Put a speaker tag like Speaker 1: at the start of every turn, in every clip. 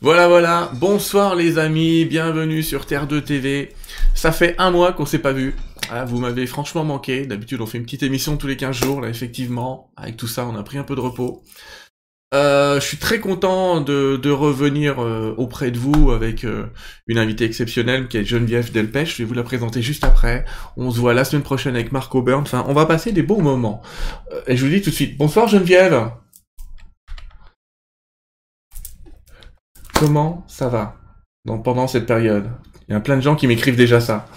Speaker 1: Voilà, voilà. Bonsoir les amis, bienvenue sur Terre 2 TV. Ça fait un mois qu'on s'est pas vu. Ah, vous m'avez franchement manqué. D'habitude, on fait une petite émission tous les 15 jours. Là, effectivement, avec tout ça, on a pris un peu de repos. Euh, je suis très content de, de revenir euh, auprès de vous avec euh, une invitée exceptionnelle qui est Geneviève Delpech. Je vais vous la présenter juste après. On se voit la semaine prochaine avec Marco Byrne. Enfin, on va passer des bons moments. Euh, et je vous dis tout de suite, bonsoir Geneviève. Comment ça va dans, pendant cette période? Il y a plein de gens qui m'écrivent déjà ça.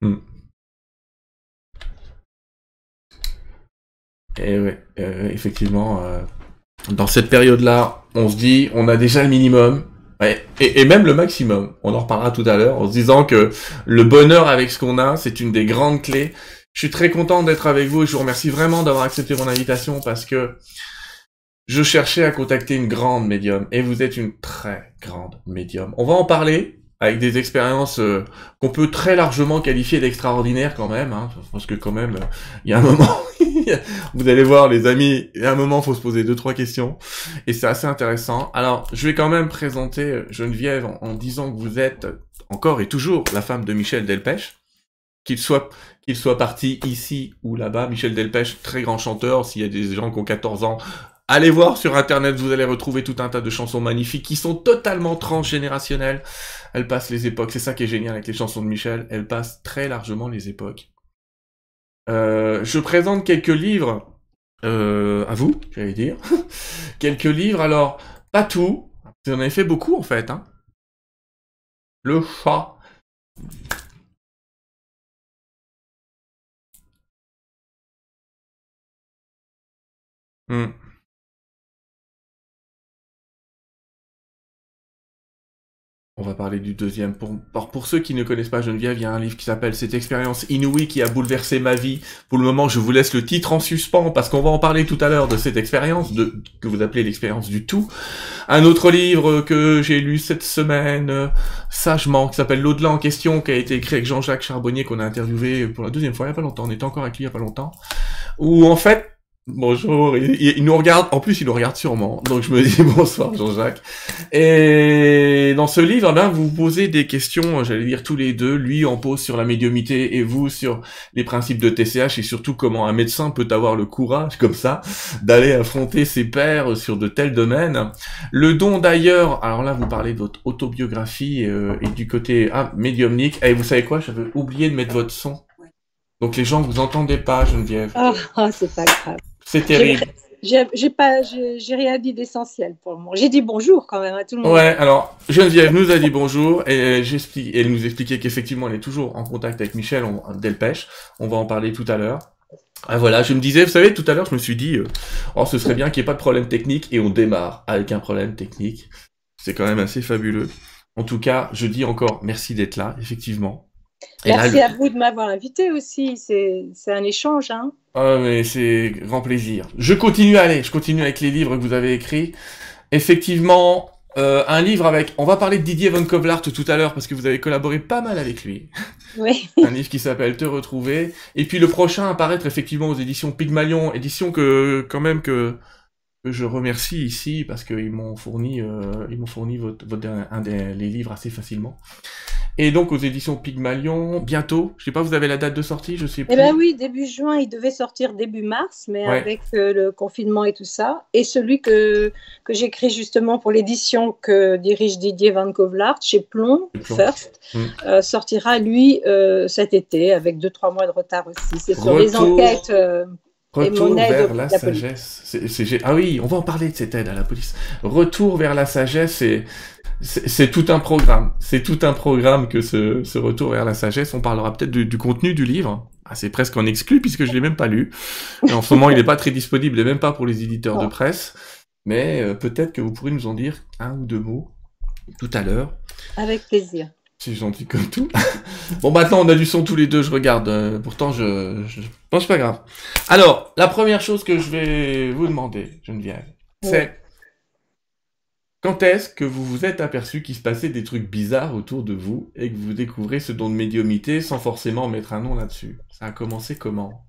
Speaker 1: Hmm. Et ouais, euh, effectivement, euh, dans cette période-là, on se dit, on a déjà le minimum, ouais, et, même le maximum. On en reparlera tout à l'heure, en se disant que le bonheur avec ce qu'on a, c'est une des grandes clés. Je suis très content d'être avec vous et je vous remercie vraiment d'avoir accepté mon invitation parce que je cherchais à contacter une grande médium et vous êtes une très grande médium. On va en parler avec des expériences euh, qu'on peut très largement qualifier d'extraordinaires quand même, hein, parce que quand même, euh, il y a un moment, vous allez voir les amis, a un moment, faut se poser deux trois questions, et c'est assez intéressant. Alors, je vais quand même présenter Geneviève en, en disant que vous êtes encore et toujours la femme de Michel Delpech, qu'il soit qu'il soit parti ici ou là-bas. Michel Delpech, très grand chanteur. S'il y a des gens qui ont 14 ans, Allez voir sur internet, vous allez retrouver tout un tas de chansons magnifiques qui sont totalement transgénérationnelles. Elles passent les époques, c'est ça qui est génial avec les chansons de Michel, elles passent très largement les époques. Euh, je présente quelques livres euh, à vous, j'allais dire. quelques livres, alors, pas tout, vous en avez fait beaucoup en fait. Hein. Le chat. Hmm. On va parler du deuxième. Pour, ceux qui ne connaissent pas Geneviève, il y a un livre qui s'appelle Cette expérience inouïe qui a bouleversé ma vie. Pour le moment, je vous laisse le titre en suspens parce qu'on va en parler tout à l'heure de cette expérience, de, que vous appelez l'expérience du tout. Un autre livre que j'ai lu cette semaine, euh, sagement, qui s'appelle L'au-delà en question, qui a été écrit avec Jean-Jacques Charbonnier, qu'on a interviewé pour la deuxième fois il y a pas longtemps. On était encore avec lui il y a pas longtemps. Où en fait, Bonjour, il, il, nous regarde, en plus il nous regarde sûrement, donc je me dis bonsoir Jean-Jacques. Et dans ce livre, là, vous posez des questions, j'allais dire tous les deux, lui en pose sur la médiumité et vous sur les principes de TCH et surtout comment un médecin peut avoir le courage, comme ça, d'aller affronter ses pairs sur de tels domaines. Le don d'ailleurs, alors là vous parlez de votre autobiographie euh, et du côté ah, médiumnique, et vous savez quoi, j'avais oublié de mettre votre son. Donc les gens vous entendez pas, Geneviève.
Speaker 2: Oh, oh c'est pas grave.
Speaker 1: C'est terrible.
Speaker 2: J'ai pas, j'ai rien dit d'essentiel pour le moment. J'ai dit bonjour quand même à tout le monde.
Speaker 1: Ouais, alors Geneviève nous a dit bonjour et j'explique, elle nous expliquait qu'effectivement elle est toujours en contact avec Michel on, Delpech. On va en parler tout à l'heure. Ah voilà, je me disais, vous savez, tout à l'heure je me suis dit, euh, oh ce serait bien qu'il n'y ait pas de problème technique et on démarre avec un problème technique. C'est quand même assez fabuleux. En tout cas, je dis encore merci d'être là, effectivement.
Speaker 2: Et Merci là, le... à vous de m'avoir invité aussi. C'est un échange. Hein.
Speaker 1: Ah, mais c'est grand plaisir. Je continue à aller. Je continue avec les livres que vous avez écrits. Effectivement, euh, un livre avec. On va parler de Didier Von Kovlart tout à l'heure parce que vous avez collaboré pas mal avec lui.
Speaker 2: Oui.
Speaker 1: un livre qui s'appelle Te retrouver. Et puis le prochain à paraître effectivement aux éditions Pygmalion, édition que quand même que que je remercie ici parce qu'ils m'ont fourni, euh, ils m'ont fourni votre, votre, un des les livres assez facilement. Et donc aux éditions Pygmalion, bientôt. Je sais pas, vous avez la date de sortie, je sais plus.
Speaker 2: Eh ben oui, début juin, il devait sortir début mars, mais ouais. avec euh, le confinement et tout ça. Et celui que que j'écris justement pour l'édition que dirige Didier Van Kovlart chez Plomb, Plomb. First, mmh. euh, sortira lui euh, cet été avec deux trois mois de retard aussi. C'est sur les enquêtes.
Speaker 1: Retour vers la, la sagesse. Ah oui, on va en parler de cette aide à la police. Retour vers la sagesse, c'est tout un programme. C'est tout un programme que ce, ce, retour vers la sagesse. On parlera peut-être du, du, contenu du livre. Ah, c'est presque en exclu puisque je l'ai même pas lu. Et en ce moment, il n'est pas très disponible et même pas pour les éditeurs de presse. Mais euh, peut-être que vous pourrez nous en dire un ou deux mots tout à l'heure.
Speaker 2: Avec plaisir.
Speaker 1: C'est gentil comme tout. bon, maintenant, on a du son tous les deux, je regarde. Euh, pourtant, je, je pense pas grave. Alors, la première chose que je vais vous demander, Geneviève, c'est Quand est-ce que vous vous êtes aperçu qu'il se passait des trucs bizarres autour de vous et que vous découvrez ce don de médiumité sans forcément mettre un nom là-dessus? Ça a commencé comment?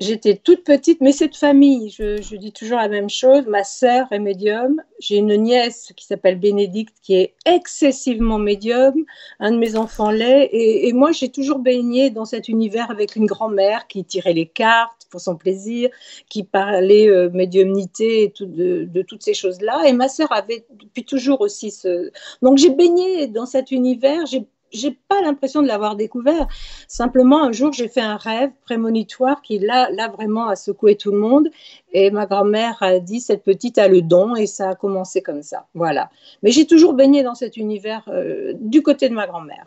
Speaker 2: J'étais toute petite, mais c'est de famille. Je, dis toujours la même chose. Ma sœur est médium. J'ai une nièce qui s'appelle Bénédicte, qui est excessivement médium. Un de mes enfants l'est. Et, moi, j'ai toujours baigné dans cet univers avec une grand-mère qui tirait les cartes pour son plaisir, qui parlait euh, médiumnité et de, de, toutes ces choses-là. Et ma sœur avait depuis toujours aussi ce. Donc, j'ai baigné dans cet univers. J'ai j'ai pas l'impression de l'avoir découvert. Simplement, un jour, j'ai fait un rêve prémonitoire qui, là, là, vraiment a secoué tout le monde. Et ma grand-mère a dit, cette petite a le don, et ça a commencé comme ça. Voilà. Mais j'ai toujours baigné dans cet univers euh, du côté de ma grand-mère.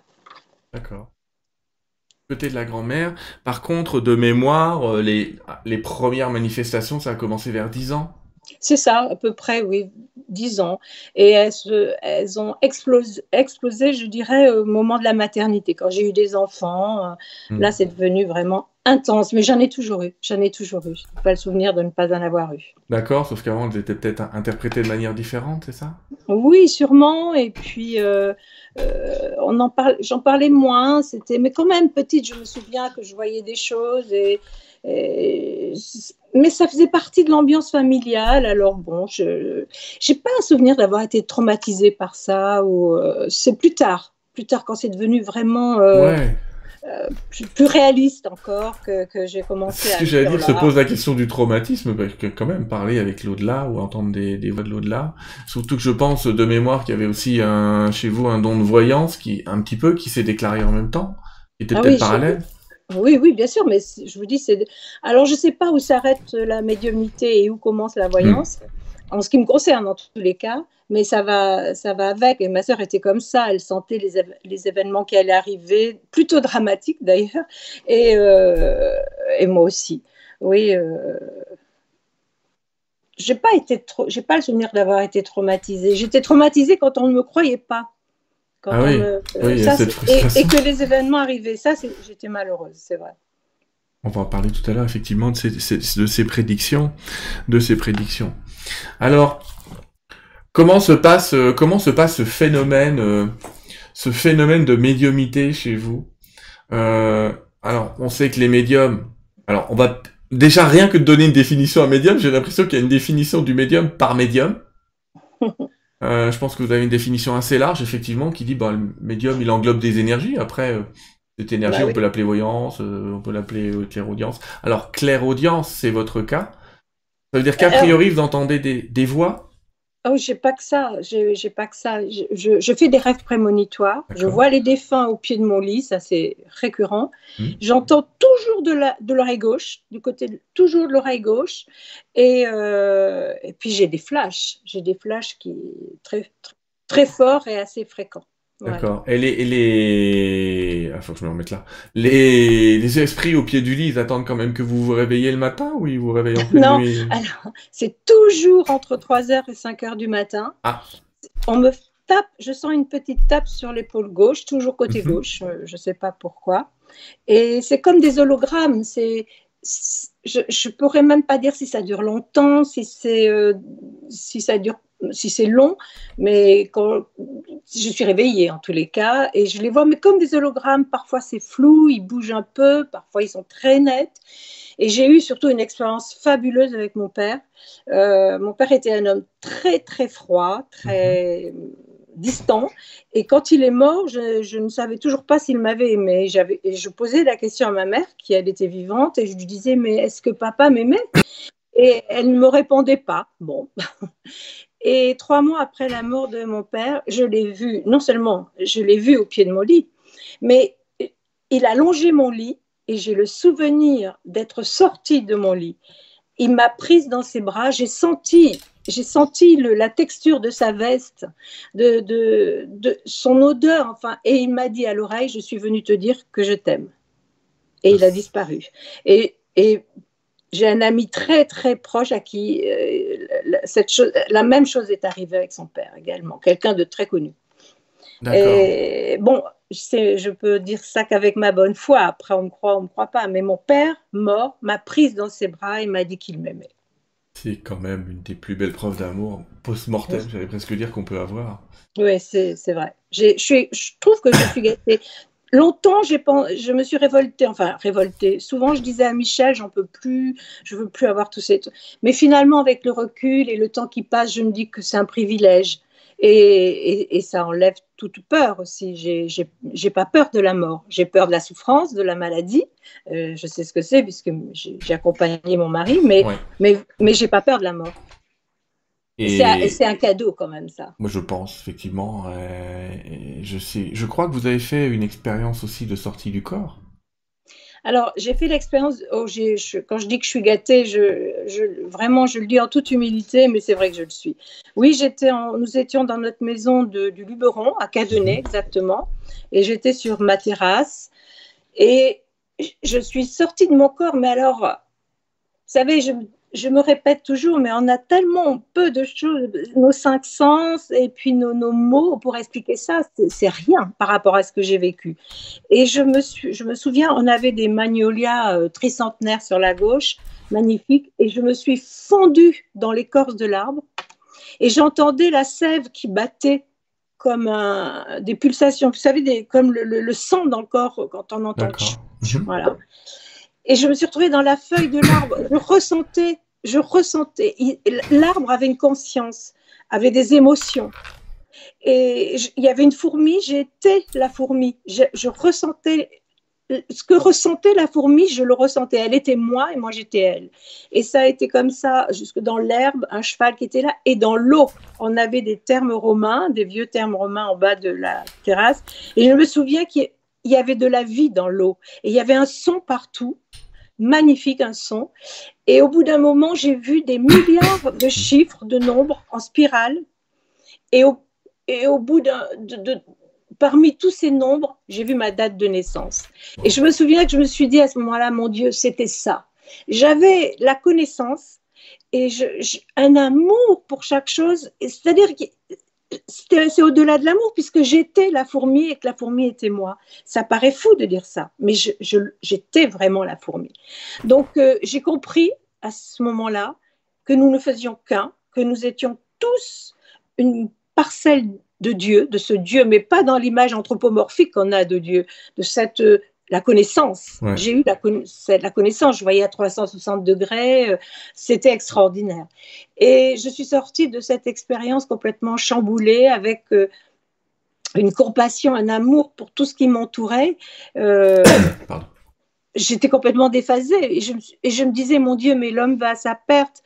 Speaker 1: D'accord. Côté de la grand-mère. Par contre, de mémoire, euh, les, les premières manifestations, ça a commencé vers 10 ans?
Speaker 2: C'est ça, à peu près, oui, 10 ans. Et elles, elles ont explosé, explosé, je dirais, au moment de la maternité. Quand j'ai eu des enfants, euh, hmm. là, c'est devenu vraiment intense. Mais j'en ai toujours eu. J'en ai toujours eu. Je pas le souvenir de ne pas en avoir eu.
Speaker 1: D'accord, sauf qu'avant, elles étaient peut-être interprétées de manière différente, c'est ça?
Speaker 2: Oui, sûrement. Et puis, euh, euh, on en parle, j'en parlais moins. C'était, mais quand même, petite, je me souviens que je voyais des choses et mais ça faisait partie de l'ambiance familiale. Alors bon, je n'ai pas un souvenir d'avoir été traumatisée par ça. Ou euh, c'est plus tard, plus tard quand c'est devenu vraiment euh, euh, plus, réaliste encore que, que j'ai commencé
Speaker 1: à. Ce que j'allais dire, se pose la question du traumatisme, parce que quand même parler avec l'au-delà ou entendre des, des voix de l'au-delà. Surtout que je pense de mémoire qu'il y avait aussi un, chez vous un don de voyance qui un petit peu qui s'est déclaré en même temps, qui était ah peut-être parallèle.
Speaker 2: Oui, oui, bien sûr, mais je vous dis, c'est. Alors, je ne sais pas où s'arrête la médiumnité et où commence la voyance, hmm. en ce qui me concerne, en tous les cas, mais ça va, ça va avec. Et ma sœur était comme ça, elle sentait les, les événements qui allaient arriver, plutôt dramatiques d'ailleurs, et, euh, et moi aussi. Oui. Euh... J'ai pas été trop, j'ai pas le souvenir d'avoir été traumatisée. J'étais traumatisée quand on ne me croyait pas.
Speaker 1: Ah oui,
Speaker 2: et, que les événements arrivaient. Ça, j'étais malheureuse, c'est vrai.
Speaker 1: On va en parler tout à l'heure, effectivement, de ces, de ces prédictions. De ces prédictions. Alors, comment se passe, euh, comment se passe ce phénomène, euh, ce phénomène de médiumité chez vous? Euh, Alors, on sait que les médiums. Alors, on va déjà rien que de donner une définition à médium. J'ai l'impression qu'il y a une définition du médium par médium. Euh, je pense que vous avez une définition assez large, effectivement, qui dit bah, le médium, il englobe des énergies. Après, euh, cette énergie, bah on peut l'appeler voyance, euh, on peut l'appeler clairaudience. Alors, clairaudience, c'est votre cas. Ça veut dire qu'a priori, vous entendez des, des voix?
Speaker 2: Oh, j'ai pas que ça. J'ai pas que ça. Je, je, fais des rêves prémonitoires. Je vois les défunts au pied de mon lit, ça c'est récurrent. Hmm. J'entends toujours de l'oreille gauche, du côté toujours de l'oreille gauche, et, euh, et puis j'ai des flashs. J'ai des flashs qui très, très très forts et assez fréquents.
Speaker 1: D'accord. Et les, les... Ah, faut que je me remette là. Les... les esprits au pied du lit, ils attendent quand même que vous vous réveillez le matin ou ils vous réveillent en pleine
Speaker 2: non, alors, c'est toujours entre 3h et 5h du matin.
Speaker 1: Ah.
Speaker 2: On me tape, je sens une petite tape sur l'épaule gauche, toujours côté mhm. gauche, euh, je ne sais pas pourquoi. Et c'est comme des hologrammes, c'est... Je ne pourrais même pas dire si ça dure longtemps, si, c'est, euh, si ça dure si c'est long, mais quand je suis réveillée en tous les cas, et je les vois, mais comme des hologrammes, parfois c'est flou, ils bougent un peu, parfois ils sont très nets. Et j'ai eu surtout une expérience fabuleuse avec mon père. Euh, mon père était un homme très très froid, très distant. Et quand il est mort, je, ne savais toujours pas s'il m'avait aimé. J'avais, et je posais la question à ma mère, qui elle était vivante, et je lui disais, mais est-ce que papa m'aimait? Et elle ne me répondait pas. Bon. Et trois mois après la mort de mon père, je l'ai vu, non seulement je l'ai vu au pied de mon lit, mais il a longé mon lit et j'ai le souvenir d'être sortie de mon lit. Il m'a prise dans ses bras, j'ai senti, j'ai senti la texture de sa veste, de, de, son odeur, enfin, et il m'a dit à l'oreille, je suis venue te dire que je t'aime. Et il a disparu. Et, et j'ai un ami très très proche à qui euh, cette chose, la même chose est arrivée avec son père également, quelqu'un de très connu. Et bon, je peux dire ça qu'avec ma bonne foi. Après, on me croit, on me croit pas. Mais mon père, mort, m'a prise dans ses bras et m'a dit qu'il m'aimait.
Speaker 1: C'est quand même une des plus belles preuves d'amour post-mortem, j'allais presque dire, qu'on peut avoir.
Speaker 2: Oui, c'est vrai. Je, je trouve que je suis gâtée. Longtemps, je me suis révoltée, enfin révoltée. Souvent, je disais à Michel, j'en peux plus, je veux plus avoir tous ces. Mais finalement, avec le recul et le temps qui passe, je me dis que c'est un privilège. Et, et, ça enlève toute peur aussi. J'ai pas peur de la mort. J'ai peur de la souffrance, de la maladie. Euh, je sais ce que c'est puisque j'ai accompagné mon mari, mais, mais, mais j'ai pas peur de la mort. Et c'est un, cadeau quand même ça.
Speaker 1: Moi je pense effectivement. Je sais. Je crois que vous avez fait une expérience aussi de sortie du corps.
Speaker 2: Alors j'ai fait l'expérience. Oh, quand je dis que je suis gâtée, je, vraiment je le dis en toute humilité, mais c'est vrai que je le suis. Oui, j'étais. Nous étions dans notre maison du Luberon à Cadenet exactement, et j'étais sur ma terrasse et je suis sortie de mon corps. Mais alors, vous savez, je je me répète toujours, mais on a tellement peu de choses, nos cinq sens et puis nos, mots pour expliquer ça, c'est rien par rapport à ce que j'ai vécu. Et je me, je me souviens, on avait des magnolias euh, tricentenaires sur la gauche, magnifiques, et je me suis fondue dans l'écorce de l'arbre et j'entendais la sève qui battait comme des pulsations, vous savez, comme le, sang dans le corps quand on entend. Voilà. Et je me suis retrouvée dans la feuille de l'arbre. Je ressentais, je ressentais. L'arbre avait une conscience, avait des émotions. Et il y avait une fourmi, j'étais la fourmi. Je, ressentais ce que ressentait la fourmi, je le ressentais. Elle était moi et moi j'étais elle. Et ça a été comme ça jusque dans l'herbe, un cheval qui était là, et dans l'eau. On avait des termes romains, des vieux termes romains en bas de la terrasse. Et je me souviens qu'il y avait de la vie dans l'eau. Et il y avait un son partout magnifique un son. Et au bout d'un moment, j'ai vu des milliards de chiffres, de nombres en spirale. Et au, et au bout d'un, de, parmi tous ces nombres, j'ai vu ma date de naissance. Et je me souviens que je me suis dit à ce moment-là, mon Dieu, c'était ça. J'avais la connaissance et un amour pour chaque chose. C'est-à-dire que c'est au-delà de l'amour, puisque j'étais la fourmi et que la fourmi était moi. Ça paraît fou de dire ça, mais j'étais vraiment la fourmi. Donc, euh, j'ai compris à ce moment-là que nous ne faisions qu'un, que nous étions tous une parcelle de Dieu, de ce Dieu, mais pas dans l'image anthropomorphique qu'on a de Dieu, de cette la connaissance. J'ai eu la, la, connaissance, je voyais à 360 degrés, euh, c'était extraordinaire. Et je suis sortie de cette expérience complètement chamboulée avec euh, une compassion, un amour pour tout ce qui m'entourait. Euh, j'étais complètement déphasée et je, et je, me disais, mon Dieu, mais l'homme va à sa perte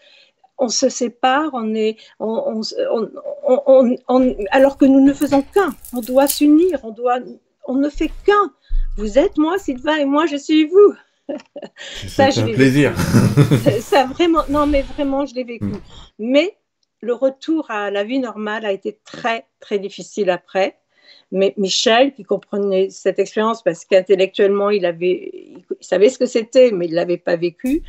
Speaker 2: on se sépare, on est, on, alors que nous ne faisons qu'un. On doit s'unir, on doit, on ne fait qu'un. Vous êtes moi, Sylvain, et moi, je suis vous.
Speaker 1: ça, un plaisir.
Speaker 2: ça vraiment, non, mais vraiment, je l'ai vécu. Mm. Mais le retour à la vie normale a été très, très difficile après. Mais Michel, qui comprenait cette expérience parce qu'intellectuellement, il, il savait ce que c'était, mais il ne l'avait pas vécu,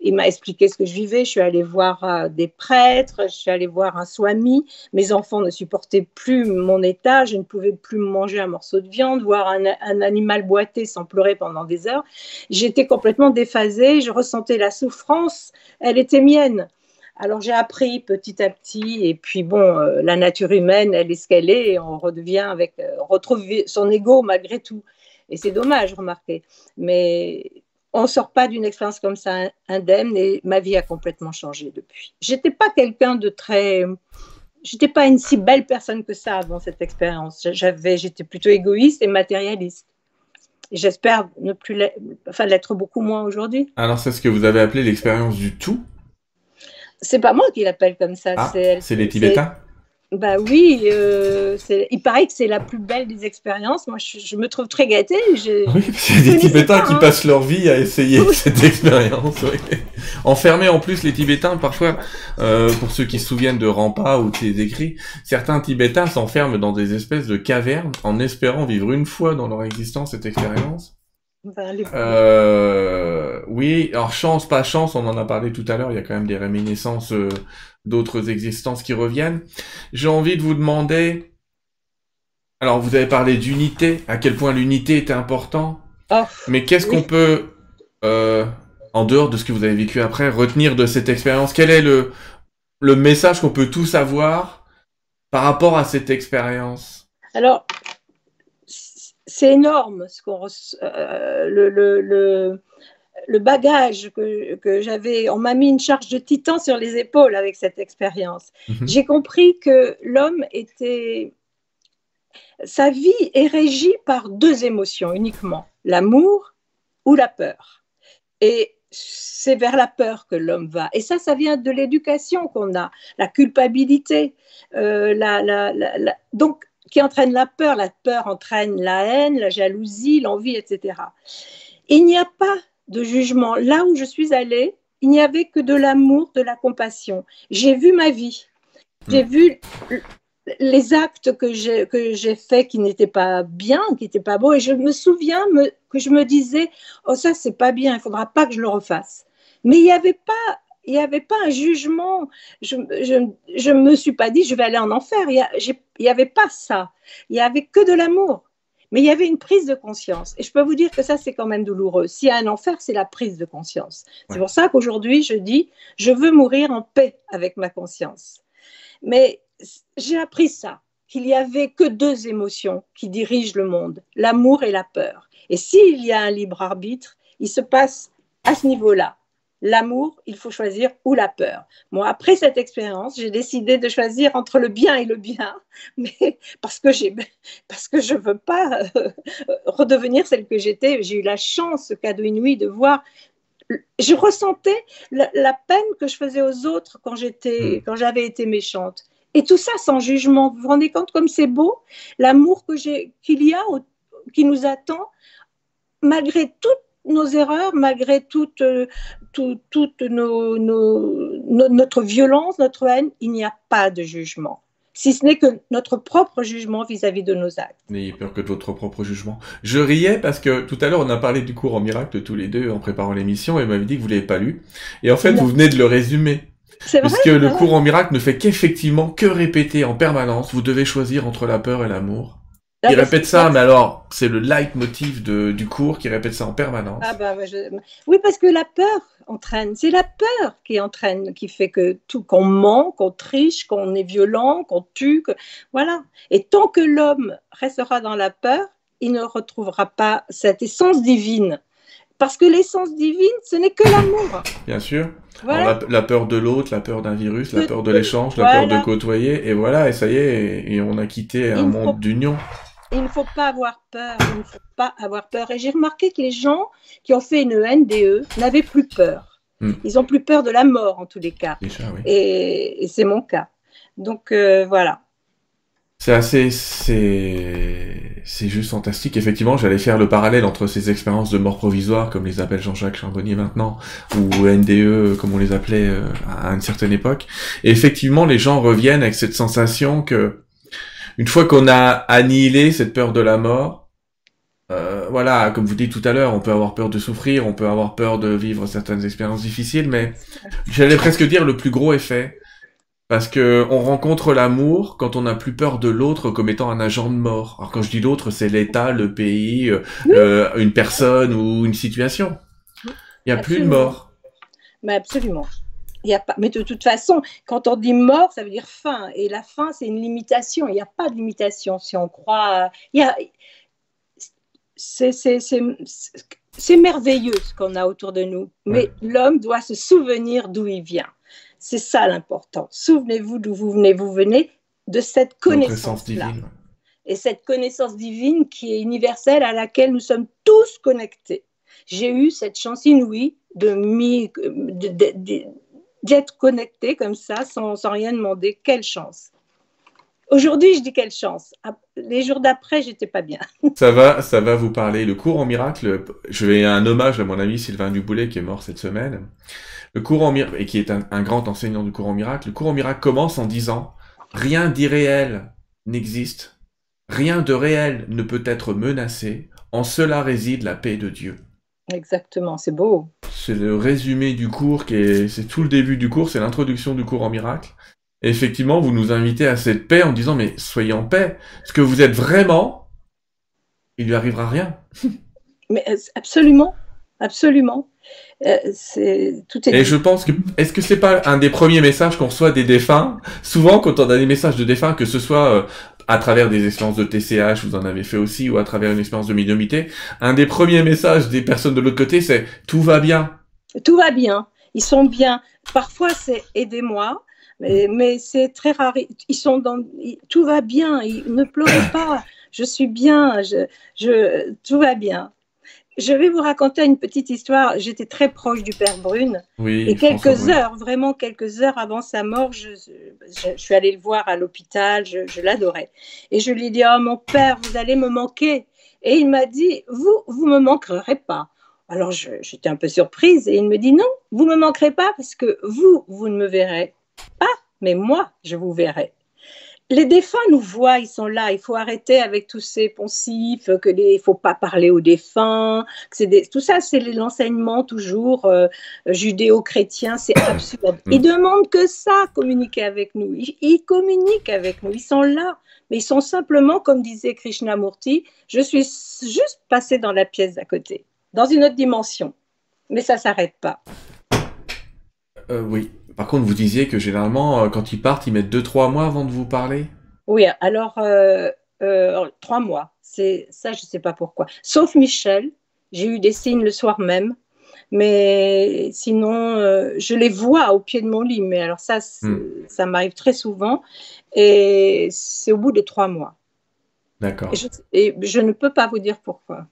Speaker 2: il m'a expliqué ce que je vivais. Je suis allée voir euh, des prêtres, je suis allée voir un swami. Mes enfants ne supportaient plus mon état, je ne pouvais plus manger un morceau de viande, voir un, un animal boiter sans pleurer pendant des heures. J'étais complètement déphasée, je ressentais la souffrance, elle était mienne. Alors j'ai appris petit à petit, et puis bon, euh, la nature humaine, elle est ce qu'elle est, et on redevient avec, euh, retrouve son ego malgré tout. Et c'est dommage, remarquez. Mais on ne sort pas d'une expérience comme ça indemne, et ma vie a complètement changé depuis. J'étais pas quelqu'un de très, j'étais pas une si belle personne que ça avant cette expérience. J'avais, j'étais plutôt égoïste et matérialiste. J'espère ne plus enfin l'être beaucoup moins aujourd'hui.
Speaker 1: Alors c'est ce que vous avez appelé l'expérience du tout
Speaker 2: c'est pas moi qui l'appelle comme ça.
Speaker 1: Ah, c'est les Tibétains
Speaker 2: bah oui, euh, il paraît que c'est la plus belle des expériences. Moi, je, me trouve très gâtée. Je,
Speaker 1: oui, parce qu'il y a des Tibétains qui hein. passent leur vie à essayer cette expérience. Oui. Enfermés en plus, les Tibétains, parfois, euh, pour ceux qui se souviennent de Rampa ou de ses écrits, certains Tibétains s'enferment dans des espèces de cavernes en espérant vivre une fois dans leur existence cette expérience. Euh, oui, alors chance, pas chance, on en a parlé tout à l'heure, il y a quand même des réminiscences euh, d'autres existences qui reviennent. J'ai envie de vous demander, alors vous avez parlé d'unité, à quel point l'unité était important, oh, mais qu'est-ce qu'on peut, euh, en dehors de ce que vous avez vécu après, retenir de cette expérience? Quel est le, le message qu'on peut tous avoir par rapport à cette expérience?
Speaker 2: Alors, c'est énorme ce qu'on euh, le, le, le, bagage que, que j'avais. On m'a mis une charge de titan sur les épaules avec cette expérience. Mhm. J'ai compris que l'homme était. Sa vie est régie par deux émotions uniquement l'amour ou la peur. Et c'est vers la peur que l'homme va. Et ça, ça vient de l'éducation qu'on a, la culpabilité, euh, la, la, la, donc qui entraîne la peur. La peur entraîne la haine, la jalousie, l'envie, etc. Il n'y a pas de jugement. Là où je suis allée, il n'y avait que de l'amour, de la compassion. J'ai vu ma vie. J'ai hmm. vu les actes que j'ai que j'ai faits qui n'étaient pas bien, qui n'étaient pas beaux, et je me souviens que je me disais oh ça c'est pas bien, il faudra pas que je le refasse. Mais il n'y avait pas il n'y avait pas un jugement. Je ne me suis pas dit je vais aller en enfer. Il n'y avait pas ça. Il n'y avait que de l'amour. Mais il y avait une prise de conscience. Et je peux vous dire que ça, c'est quand même douloureux. S'il y a un enfer, c'est la prise de conscience. C'est pour ça qu'aujourd'hui, je dis, je veux mourir en paix avec ma conscience. Mais j'ai appris ça, qu'il n'y avait que deux émotions qui dirigent le monde, l'amour et la peur. Et s'il y a un libre arbitre, il se passe à ce niveau-là. L'amour, il faut choisir ou la peur. Moi, après cette expérience, j'ai décidé de choisir entre le bien et le bien, mais parce que j'ai, parce que je veux pas euh, redevenir celle que j'étais. J'ai eu la chance, ce cadeau inouï, de voir je ressentais la, la, peine que je faisais aux autres quand j'étais, hmm. quand j'avais été méchante. Et tout ça sans jugement. Vous vous rendez compte comme c'est beau? L'amour que j'ai, qu'il y a, qui nous attend, malgré toutes nos erreurs, malgré toute, euh, toute, nos, notre violence, notre haine, il n'y a pas de jugement. Si ce n'est que notre propre jugement vis-à-vis de nos actes.
Speaker 1: N'ayez peur que de votre propre jugement. Je riais parce que tout à l'heure, on a parlé du cours en miracle tous les deux en préparant l'émission et m'avait dit que vous l'avez pas lu. Et en fait, vous venez de le résumer. Puisque le cours en miracle ne fait qu'effectivement que répéter en permanence, vous devez choisir entre la peur et l'amour. Il répète ça, mais alors, c'est le leitmotiv de, du cours qui répète ça en permanence.
Speaker 2: Ah bah, Oui, parce que la peur entraîne. C'est la peur qui entraîne, qui fait que tout, qu'on ment, qu'on triche, qu'on est violent, qu'on tue. Que... Voilà. Et tant que l'homme restera dans la peur, il ne retrouvera pas cette essence divine parce que l'essence divine, ce n'est que l'amour.
Speaker 1: Bien sûr. la, peur de l'autre, la peur d'un virus, la peur de l'échange, la peur de côtoyer, et voilà, et ça y est, et, on a quitté un monde d'union.
Speaker 2: Il ne faut pas avoir peur, il ne faut pas avoir peur. Et j'ai remarqué que les gens qui ont fait une NDE n'avaient plus peur. Hmm. Ils ont plus peur de la mort en tous les cas. Et, c'est mon cas. Donc euh, voilà.
Speaker 1: C'est assez, c'est, juste fantastique. Effectivement, j'allais faire le parallèle entre ces expériences de mort provisoire, comme les appelle Jean-Jacques Charbonnier maintenant, ou NDE, comme on les appelait euh, à une certaine époque. Et effectivement, les gens reviennent avec cette sensation que, une fois qu'on a annihilé cette peur de la mort, euh, voilà, comme vous dites tout à l'heure, on peut avoir peur de souffrir, on peut avoir peur de vivre certaines expériences difficiles, mais j'allais presque dire le plus gros effet, parce que on rencontre l'amour quand on n'a plus peur de l'autre comme étant un agent de mort. Alors quand je dis l'autre, c'est l'État, le pays, euh, euh, une personne ou une situation. Il n'y a plus de mort.
Speaker 2: Mais absolument. Y a pas... Mais de toute façon, quand on dit mort, ça veut dire fin. Et la fin, c'est une limitation. Il n'y a pas de limitation. Si on croit. C'est merveilleux ce qu'on a autour de nous. Mais l'homme doit se souvenir d'où il vient. C'est ça l'important. Souvenez-vous d'où vous venez. Vous venez de cette connaissance-là. Et cette connaissance divine qui est universelle à laquelle nous sommes tous connectés. J'ai eu cette chance inouïe de d'être connecté comme ça sans, sans rien demander. Quelle chance. Aujourd'hui, je dis quelle chance. Les jours d'après, j'étais pas bien.
Speaker 1: ça va, ça va vous parler. Le cours en miracle, je vais un hommage à mon ami Sylvain Duboulet qui est mort cette semaine. Le courant miracle, et qui est un, grand enseignant du courant miracle, le courant miracle commence en disant Rien d'irréel n'existe, rien de réel ne peut être menacé, en cela réside la paix de Dieu.
Speaker 2: Exactement, c'est beau.
Speaker 1: C'est le résumé du cours, qui est, c'est tout le début du cours, c'est l'introduction du cours en miracle. Et effectivement, vous nous invitez à cette paix en disant, mais soyez en paix. Ce que vous êtes vraiment, il lui arrivera rien.
Speaker 2: mais euh, absolument, absolument.
Speaker 1: Euh, tout est. Et je pense que est-ce que c'est pas un des premiers messages qu'on reçoit des défunts? Souvent, quand on a des messages de défunts, que ce soit euh, à travers des expériences de TCH, vous en avez fait aussi, ou à travers une expérience de médiumité, un des premiers messages des personnes de l'autre côté, c'est tout va bien.
Speaker 2: Tout va bien. Ils sont bien. Parfois, c'est aidez-moi. Mais, mais c'est très rare. Ils sont dans. Tout va bien. Ils, ne pleurez pas. Je suis bien. Je, je, tout va bien. Je vais vous raconter une petite histoire. J'étais très proche du père Brune.
Speaker 1: Oui,
Speaker 2: et quelques heures, vraiment quelques heures avant sa mort, je, suis allée le voir à l'hôpital. Je, l'adorais. Et je lui ai dit Oh, mon père, vous allez me manquer. Et il m'a dit Vous, vous me manquerez pas. Alors j'étais un peu surprise et il me dit Non, vous me manquerez pas parce que vous, vous ne me verrez pas, mais moi, je vous verrai les défunts nous voient, ils sont là. Il faut arrêter avec tous ces poncifs, que il faut pas parler aux défunts. Que tout ça, c'est l'enseignement toujours euh, judéo-chrétien. C'est absurde. Ils demandent que ça, communiquer avec nous. Ils, communiquent avec nous. Ils sont là, mais ils sont simplement, comme disait Krishnamurti, je suis juste passé dans la pièce d'à côté, dans une autre dimension. Mais ça s'arrête pas.
Speaker 1: Euh, oui, par contre, vous disiez que généralement, euh, quand ils partent, ils mettent 2-3 mois avant de vous parler?
Speaker 2: Oui, alors euh, euh, 3 mois. C'est ça, je ne sais pas pourquoi. Sauf Michel, j'ai eu des signes le soir même. Mais sinon, euh, je les vois au pied de mon lit. Mais alors ça, hmm. ça m'arrive très souvent. Et c'est au bout de trois mois.
Speaker 1: D'accord.
Speaker 2: et je ne peux pas vous dire pourquoi.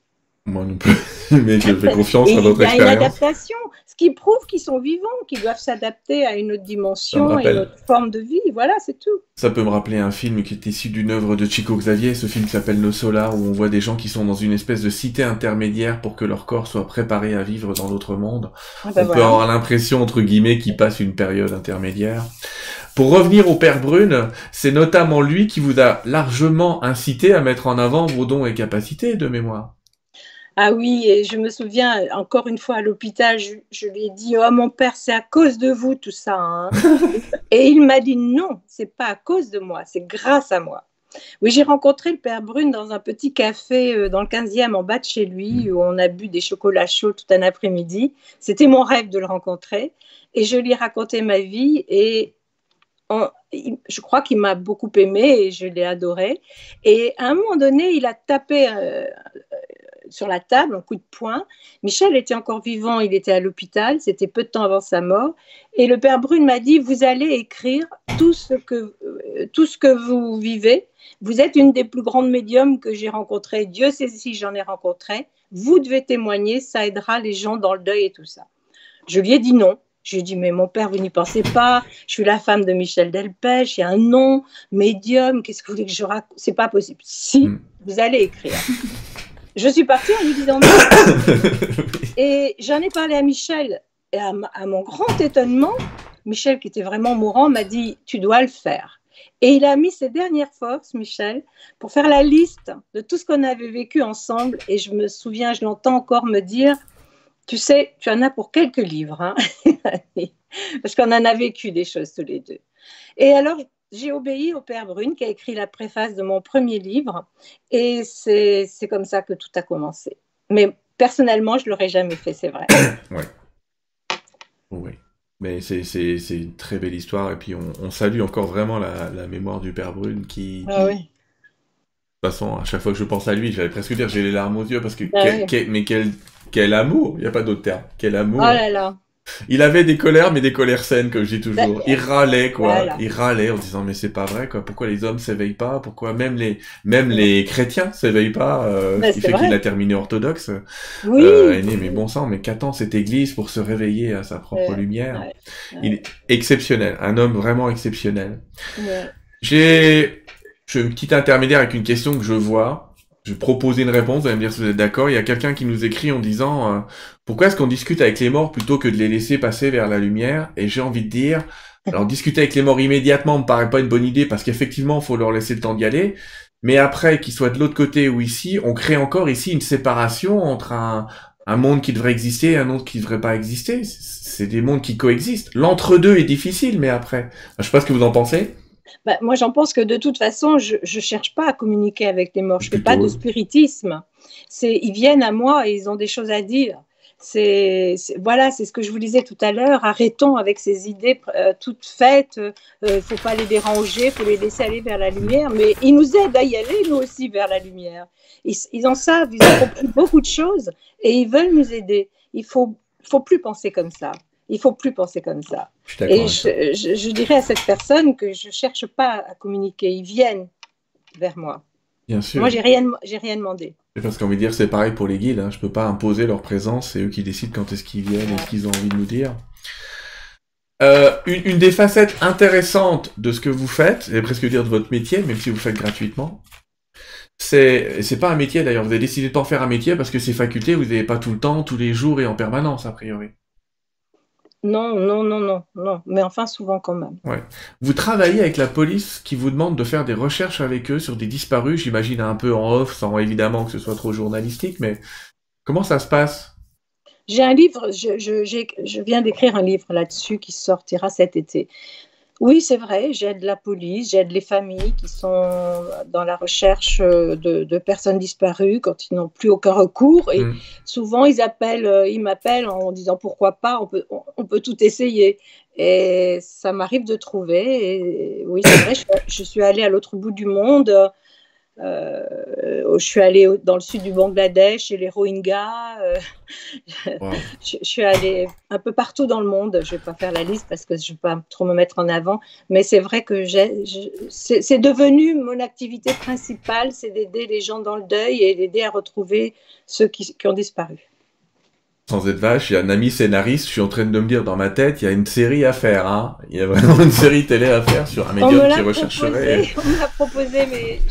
Speaker 1: Moi non plus, mais je fais confiance à votre expérience. Il y a une
Speaker 2: adaptation, ce qui prouve qu'ils sont vivants, qu'ils doivent s'adapter à une autre dimension et une autre forme de vie. Voilà, c'est tout.
Speaker 1: Ça peut me rappeler un film qui est issu d'une œuvre de Chico Xavier, ce film s'appelle Nos Solars, où on voit des gens qui sont dans une espèce de cité intermédiaire pour que leur corps soit préparé à vivre dans l'autre monde. Ah ben on peut avoir l'impression, entre guillemets, qu'ils passent une période intermédiaire. Pour revenir au Père Brune, c'est notamment lui qui vous a largement incité à mettre en avant vos dons et capacités de mémoire.
Speaker 2: Ah oui, et je me souviens, encore une fois à l'hôpital, je, lui ai dit Oh mon père, c'est à cause de vous tout ça. Hein. et il m'a dit Non, c'est pas à cause de moi, c'est grâce à moi. Oui, j'ai rencontré le père Brune dans un petit café euh, dans le 15e en bas de chez lui mm. où on a bu des chocolats chauds tout un après-midi. C'était mon rêve de le rencontrer et je lui ai raconté ma vie et je crois qu'il m'a beaucoup aimé et je l'ai adoré. Et à un moment donné, il a tapé euh, sur la table, un coup de poing. Michel était encore vivant, il était à l'hôpital, c'était peu de temps avant sa mort. Et le père Brune m'a dit, vous allez écrire tout ce que, euh, tout ce que vous vivez. Vous êtes une des plus grandes médiums que j'ai rencontrées. Dieu sait si j'en ai rencontré. Vous devez témoigner, ça aidera les gens dans le deuil et tout ça. Je lui ai dit non. Je lui ai dit, mais mon père, vous n'y pensez pas. Je suis la femme de Michel Delpech, il y a un nom, médium, qu'est-ce que vous voulez que je raconte? C'est pas possible. Si, hmm. vous allez écrire. Je suis partie en lui disant non. et j'en ai parlé à Michel. Et à, mon grand étonnement, Michel, qui était vraiment mourant, m'a dit Tu dois le faire. Et il a mis ses dernières forces, Michel, pour faire la liste de tout ce qu'on avait vécu ensemble. Et je me souviens, je l'entends encore me dire Tu sais, tu en as pour quelques livres. Hein Parce qu'on en a vécu des choses tous les deux. Et alors, j'ai obéi au père Brune qui a écrit la préface de mon premier livre et c'est comme ça que tout a commencé. Mais personnellement, je ne l'aurais jamais fait, c'est vrai.
Speaker 1: oui. Oui. Mais c'est une très belle histoire et puis on, salue encore vraiment la, mémoire du père Brune qui...
Speaker 2: Ah oui.
Speaker 1: De toute façon, à chaque fois que je pense à lui, j'allais presque dire j'ai les larmes aux yeux parce que ah mais quel, quel amour, il n'y a pas d'autre terme, quel amour.
Speaker 2: Oh là là.
Speaker 1: Il avait des colères, mais des colères saines, comme je dis toujours. Il râlait, quoi. Il râlait en disant, mais c'est pas vrai, quoi. Pourquoi les hommes s'éveillent pas? Pourquoi même les, même les chrétiens s'éveillent pas euh, Ce qui fait qu'il a terminé orthodoxe.
Speaker 2: Oui. Euh,
Speaker 1: mais bon sang, mais qu'attend cette église pour se réveiller à sa propre lumière Il est exceptionnel. Un homme vraiment exceptionnel. J'ai, je suis une petite intermédiaire avec une question que je vois je vais proposer une réponse, vous allez me dire si vous êtes d'accord. Il y a quelqu'un qui nous écrit en disant euh, pourquoi est-ce qu'on discute avec les morts plutôt que de les laisser passer vers la lumière? Et j'ai envie de dire, alors discuter avec les morts immédiatement me paraît pas une bonne idée parce qu'effectivement, il faut leur laisser le temps d'y aller. Mais après, qu'ils soient de l'autre côté ou ici, on crée encore ici une séparation entre un, un monde qui devrait exister et un autre qui ne devrait pas exister. C'est des mondes qui coexistent. L'entre-deux est difficile, mais après. Je sais pas ce que vous en pensez.
Speaker 2: Bah, moi, j'en pense que de toute façon, je ne cherche pas à communiquer avec les morts. Je ne fais pas de spiritisme. C'est, ils viennent à moi et ils ont des choses à dire. c'est voilà, c'est ce que je vous disais tout à l'heure. Arrêtons avec ces idées euh, toutes faites. Il ne faut pas les déranger, il faut les laisser aller vers la lumière. Mais ils nous aident à y aller, nous aussi, vers la lumière. Ils, ils en savent, ils ont compris beaucoup de choses et ils veulent nous aider. Il faut, faut plus penser comme ça. Il faut plus penser comme ça. et je, je, je, dirais à cette personne que je cherche pas à communiquer. Ils viennent vers moi.
Speaker 1: Bien sûr.
Speaker 2: Moi, j'ai rien, j'ai rien demandé.
Speaker 1: Parce qu'on veut dire, c'est pareil pour les guides. Hein. Je peux pas imposer leur présence. C'est eux qui décident quand est-ce qu'ils viennent et ce qu'ils ont envie de nous dire. Euh, une, une, des facettes intéressantes de ce que vous faites, et presque dire de votre métier, même si vous le faites gratuitement, c'est c'est pas un métier d'ailleurs. Vous avez décidé de pas en faire un métier parce que ces facultés, vous n'avez pas tout le temps, tous les jours et en permanence a priori.
Speaker 2: Non, non, non, non, non, mais enfin souvent quand même.
Speaker 1: Ouais. Vous travaillez avec la police qui vous demande de faire des recherches avec eux sur des disparus, j'imagine un peu en off, sans évidemment que ce soit trop journalistique, mais comment ça se passe?
Speaker 2: J'ai un livre, je, je, je viens d'écrire un livre là-dessus qui sortira cet été. Oui, c'est vrai, j'aide la police, j'aide les familles qui sont dans la recherche de, de personnes disparues quand ils n'ont plus aucun recours. Et mmh. souvent, ils appellent, euh, ils m'appellent en disant pourquoi pas, on peut, on, on peut tout essayer. Et ça m'arrive de trouver. Et oui, c'est vrai, je, je, suis allée à l'autre bout du monde euh, je suis allée dans le sud du Bangladesh, chez les Rohingyas. Euh, wow. je, je, suis allée un peu partout dans le monde. Je ne vais pas faire la liste parce que je ne vais pas trop me mettre en avant. Mais c'est vrai que c'est devenu mon activité principale, c'est d'aider les gens dans le deuil et d'aider à retrouver ceux qui, qui ont disparu
Speaker 1: sans être vache, il y a un ami scénariste, je suis en train de me dire dans ma tête, il y a une série à faire, hein. Il y a vraiment une série télé à faire sur un médium qui rechercherait.
Speaker 2: Proposé, on m'a proposé, mais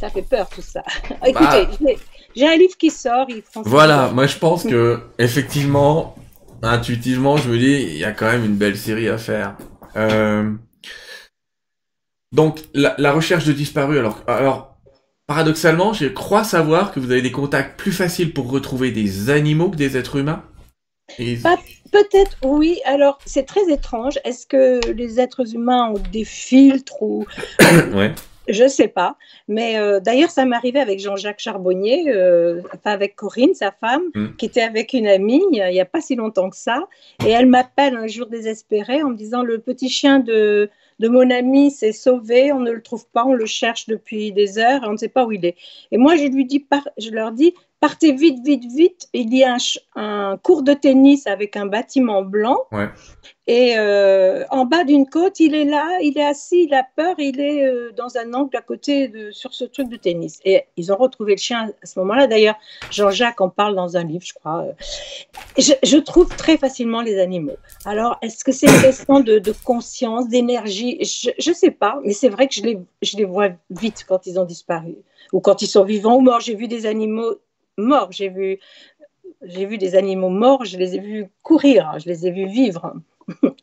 Speaker 2: ça fait peur tout ça. Écoutez, bah, j'ai un livre qui sort. Il
Speaker 1: voilà, moi je pense que effectivement, intuitivement, je me dis, il y a quand même une belle série à faire. Euh... Donc la, la, recherche de disparus. Alors, alors paradoxalement, je crois savoir que vous avez des contacts plus faciles pour retrouver des animaux que des êtres humains.
Speaker 2: Et... Peut-être oui. Alors, c'est très étrange. Est-ce que les êtres humains ont des filtres ou
Speaker 1: ouais.
Speaker 2: Je ne sais pas. Mais euh, d'ailleurs, ça m'est arrivé avec Jean-Jacques Charbonnier, euh, enfin avec Corinne, sa femme, mm. qui était avec une amie il n'y a pas si longtemps que ça. Et elle m'appelle un jour désespérée en me disant Le petit chien de, de mon ami s'est sauvé, on ne le trouve pas, on le cherche depuis des heures et on ne sait pas où il est. Et moi, je, lui dis par, je leur dis partez vite, vite, vite. Il y a un, un, cours de tennis avec un bâtiment blanc.
Speaker 1: Ouais.
Speaker 2: Et euh, en bas d'une côte, il est là, il est assis, il a peur, il est euh, dans un angle à côté de, sur ce truc de tennis. Et ils ont retrouvé le chien à ce moment-là. D'ailleurs, Jean-Jacques en parle dans un livre, je crois. Je, je trouve très facilement les animaux. Alors, est-ce que c'est une question de, de conscience, d'énergie Je ne sais pas, mais c'est vrai que je les, je les vois vite quand ils ont disparu ou quand ils sont vivants ou morts. J'ai vu des animaux morts, j'ai vu, j'ai vu des animaux morts, je les ai vus courir, je les ai vus vivre.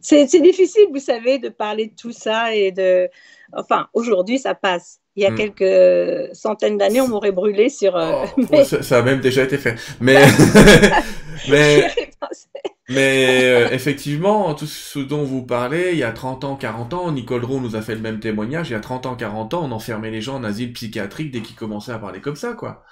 Speaker 2: c'est difficile, vous savez, de parler de tout ça et de. Enfin, aujourd'hui, ça passe. Il y a mm. quelques centaines d'années, on m'aurait brûlé sur. Euh,
Speaker 1: oh, mais... ça, ça, a même déjà été fait. Mais. mais. Mais euh, effectivement, tout ce dont vous parlez, il y a 30 ans, 40 ans, Nicole Roux nous a fait le même témoignage, il y a 30 ans, 40 ans, on enfermait les gens en asile psychiatrique dès qu'ils commençaient à parler comme ça, quoi.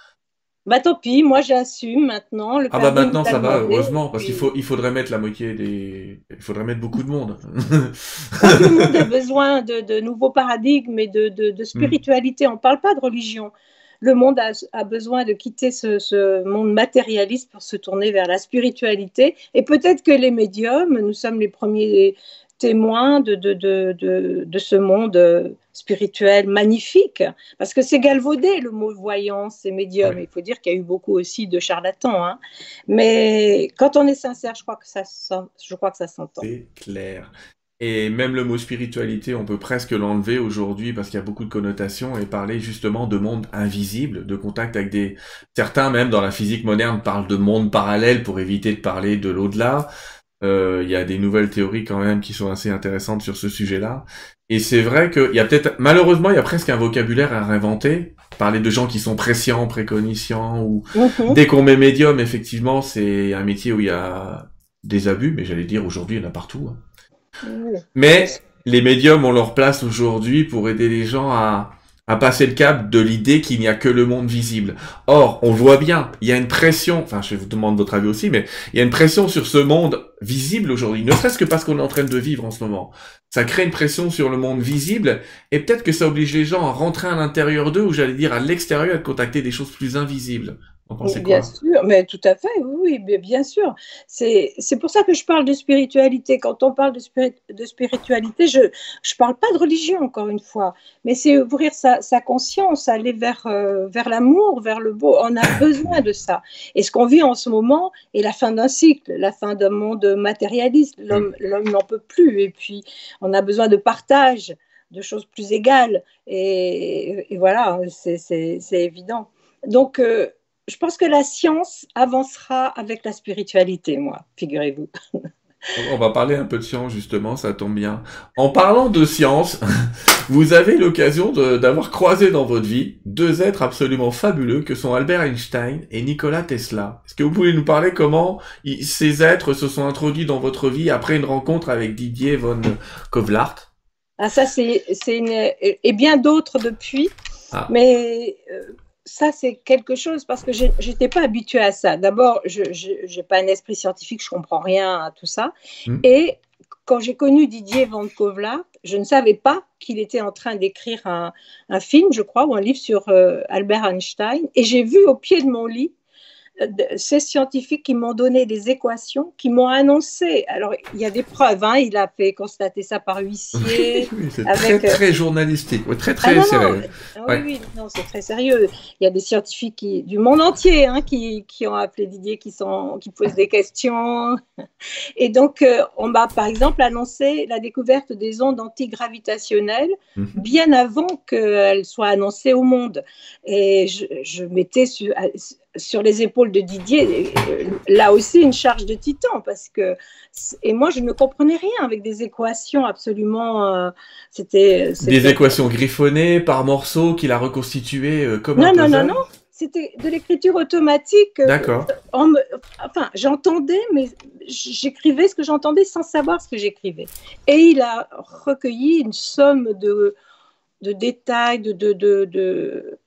Speaker 2: Bah tant pis, moi j'assume maintenant. Le
Speaker 1: ah bah maintenant ça va, heureusement, parce qu'il faut, il faudrait mettre la moitié des, il faudrait mettre beaucoup de monde.
Speaker 2: Tout le monde a besoin de, de nouveaux paradigmes et de, de, de spiritualité. On parle pas de religion. Le monde a, a besoin de quitter ce, ce, monde matérialiste pour se tourner vers la spiritualité. Et peut-être que les médiums, nous sommes les premiers témoins de, de, de, de, ce monde spirituel magnifique, parce que c'est galvaudé le mot voyance et médium. Il faut dire qu'il y a eu beaucoup aussi de charlatans, hein. mais quand on est sincère, je crois que ça, je crois que ça s'entend.
Speaker 1: C'est clair. Et même le mot spiritualité, on peut presque l'enlever aujourd'hui parce qu'il y a beaucoup de connotations et parler justement de monde invisible, de contact avec des... Certains même dans la physique moderne parlent de monde parallèle pour éviter de parler de l'au-delà. Euh, il y a des nouvelles théories quand même qui sont assez intéressantes sur ce sujet-là. Et c'est vrai qu'il y a peut-être, malheureusement, il y a presque un vocabulaire à réinventer. Parler de gens qui sont prescients, préconiscients, ou
Speaker 2: Mhm.
Speaker 1: dès qu'on met médium, effectivement, c'est un métier où il y a des abus, mais j'allais dire aujourd'hui, il y en a partout. hein. Mais les médiums ont leur place aujourd'hui pour aider les gens à, à passer le cap de l'idée qu'il n'y a que le monde visible. Or, on voit bien, il y a une pression, enfin je vous demande votre avis aussi, mais il y a une pression sur ce monde visible aujourd'hui, ne serait-ce que parce qu'on est en train de vivre en ce moment. Ça crée une pression sur le monde visible, et peut-être que ça oblige les gens à rentrer à l'intérieur d'eux, ou j'allais dire à l'extérieur, à contacter des choses plus invisibles
Speaker 2: bien sûr, mais tout à fait, oui, bien sûr. C'est pour ça que je parle de spiritualité. Quand on parle de, de spiritualité, je ne parle pas de religion, encore une fois, mais c'est ouvrir sa, sa, conscience, aller vers, euh, vers l'amour, vers le beau. On a besoin de ça. Et ce qu'on vit en ce moment est la fin d'un cycle, la fin d'un monde matérialiste. L'homme mm. n'en peut plus. Et puis, on a besoin de partage, de choses plus égales. Et, et voilà, c'est évident. Donc, euh, je pense que la science avancera avec la spiritualité, moi, figurez-vous.
Speaker 1: On va parler un peu de science justement, ça tombe bien. En parlant de science, vous avez l'occasion d'avoir croisé dans votre vie deux êtres absolument fabuleux que sont Albert Einstein et Nikola Tesla. Est-ce que vous pouvez nous parler comment ces êtres se sont introduits dans votre vie après une rencontre avec Didier von Kovlart
Speaker 2: Ah ça c'est une et bien d'autres depuis, ah. mais euh, ça, c'est quelque chose parce que je n'étais pas habituée à ça. D'abord, je n'ai pas un esprit scientifique, je comprends rien à tout ça. Hmm. Et quand j'ai connu Didier Van Kovla, je ne savais pas qu'il était en train d'écrire un, film, je crois, ou un livre sur euh, Albert Einstein. Et j'ai vu au pied de mon lit ces scientifiques qui m'ont donné des équations, qui m'ont annoncé. Alors, il y a des preuves, hein, il a fait constater ça par huissier.
Speaker 1: c'est très, euh, très journalistique, très, très
Speaker 2: ah,
Speaker 1: sérieux.
Speaker 2: Oui, oui, non, c'est très sérieux. Il y a des scientifiques qui, du monde entier hein, qui, qui, ont appelé Didier, qui, sont, qui posent des questions. Et donc, euh, on m'a par exemple annoncé la découverte des ondes antigravitationnelles mhm. bien avant qu'elles soient annoncées au monde. Et je, je mettais sur sur les épaules de Didier, euh, là aussi une charge de titan, parce que et moi je ne comprenais rien avec des équations absolument, euh, c'était
Speaker 1: des équations griffonnées par morceaux qu'il a reconstituées euh, comme
Speaker 2: non,
Speaker 1: un
Speaker 2: non non non c'était de l'écriture automatique.
Speaker 1: D'accord.
Speaker 2: enfin, j'entendais, mais j'écrivais ce que j'entendais sans savoir ce que j'écrivais. Et il a recueilli une somme de, de détails, de, de, de de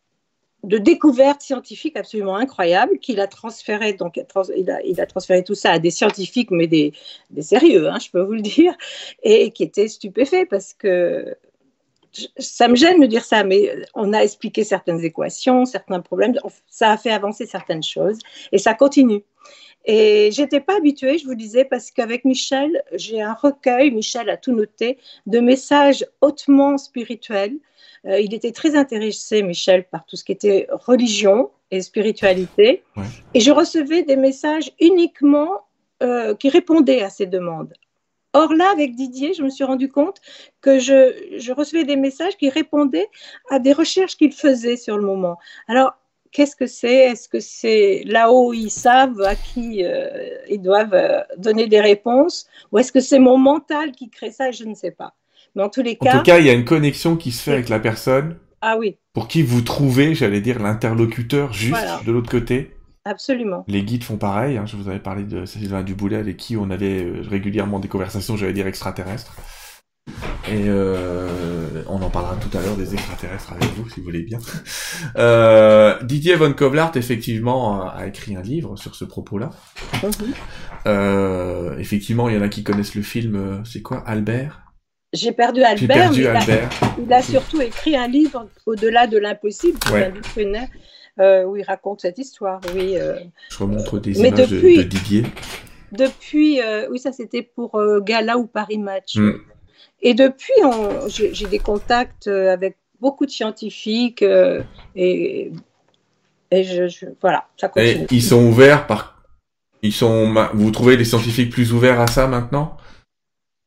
Speaker 2: découvertes scientifiques absolument incroyables qu'il a transféré. Donc, il a, il a, transféré tout ça à des scientifiques, mais des, des sérieux, hein, je peux vous le dire, et qui étaient stupéfaits parce que ça me gêne de dire ça, mais on a expliqué certaines équations, certains problèmes, ça a fait avancer certaines choses et ça continue. Et j'étais pas habituée, je vous disais, parce qu'avec Michel, j'ai un recueil, Michel a tout noté, de messages hautement spirituels euh, il était très intéressé, Michel, par tout ce qui était religion et spiritualité. Et je recevais des messages uniquement euh, qui répondaient à ces demandes. Or là, avec Didier, je me suis rendu compte que je, recevais des messages qui répondaient à des recherches qu'il faisait sur le moment. Alors, qu'est-ce que c'est? Est-ce que c'est là-haut, ils savent à qui euh, ils doivent donner des réponses? Ou est-ce que c'est mon mental qui crée ça? Je ne sais pas. Mais en tous les cas.
Speaker 1: En tout cas, il y a une connexion qui se fait avec la personne.
Speaker 2: Ah oui.
Speaker 1: Pour qui vous trouvez, j'allais dire, l'interlocuteur juste de l'autre côté.
Speaker 2: Absolument.
Speaker 1: Les guides font pareil. Hein. Je vous avais parlé de Sylvain Duboulet avec qui on avait euh, régulièrement des conversations, j'allais dire extraterrestres. Et euh, on en parlera tout à l'heure des extraterrestres avec vous, si vous voulez bien. Euh, Didier von Kovlart, effectivement, a écrit un livre sur ce propos-là. Mhm. effectivement, il y en a qui connaissent le film, c'est quoi, Albert?
Speaker 2: J'ai perdu Albert, il, A, surtout écrit un livre au-delà de l'impossible, euh, où il raconte cette histoire. Oui, euh.
Speaker 1: Je remonte des images de, Didier.
Speaker 2: Depuis, euh, oui, ça c'était pour Gala ou Paris Match. Hmm. Et depuis, j'ai des contacts avec beaucoup de scientifiques et, et je, voilà, ça continue.
Speaker 1: ils sont ouverts par, ils sont, vous trouvez les scientifiques plus ouverts à ça maintenant?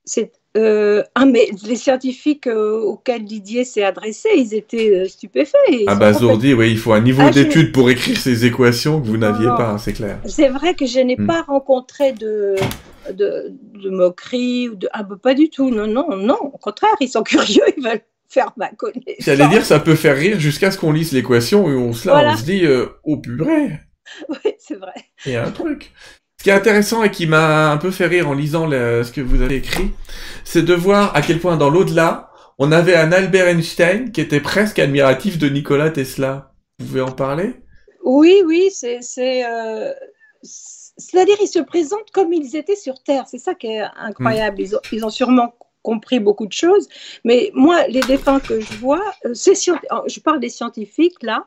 Speaker 2: C'est euh, ah, mais les scientifiques euh, auxquels Didier s'est adressé, ils étaient euh, stupéfaits.
Speaker 1: ah, bah, Zourdi, oui, il faut un niveau ah, d'étude pour écrire ces équations que vous n'aviez pas, hein, c'est clair.
Speaker 2: C'est vrai que je n'ai hmm. pas rencontré de, de, de moquerie, ou de... ah, bah, pas du tout, non, non, non, au contraire, ils sont curieux, ils veulent faire ma connaissance.
Speaker 1: J'allais dire, ça peut faire rire jusqu'à ce qu'on lise l'équation et on se, là, on se dit, oh purée.
Speaker 2: Oui, c'est vrai.
Speaker 1: Il y a un truc. Qui est intéressant et qui m'a un peu fait rire en lisant ce que vous avez écrit, c'est de voir à quel point dans l'au-delà, on avait un Albert Einstein qui était presque admiratif de Nikola Tesla. Vous pouvez en parler?
Speaker 2: Oui, oui, c'est. Euh, c'est-à-dire, ils se présentent comme ils étaient sur Terre. C'est ça qui est incroyable. Ils, ont, ils, ont, sûrement compris beaucoup de choses. Mais moi, les défunts que je vois, euh, je parle des scientifiques là,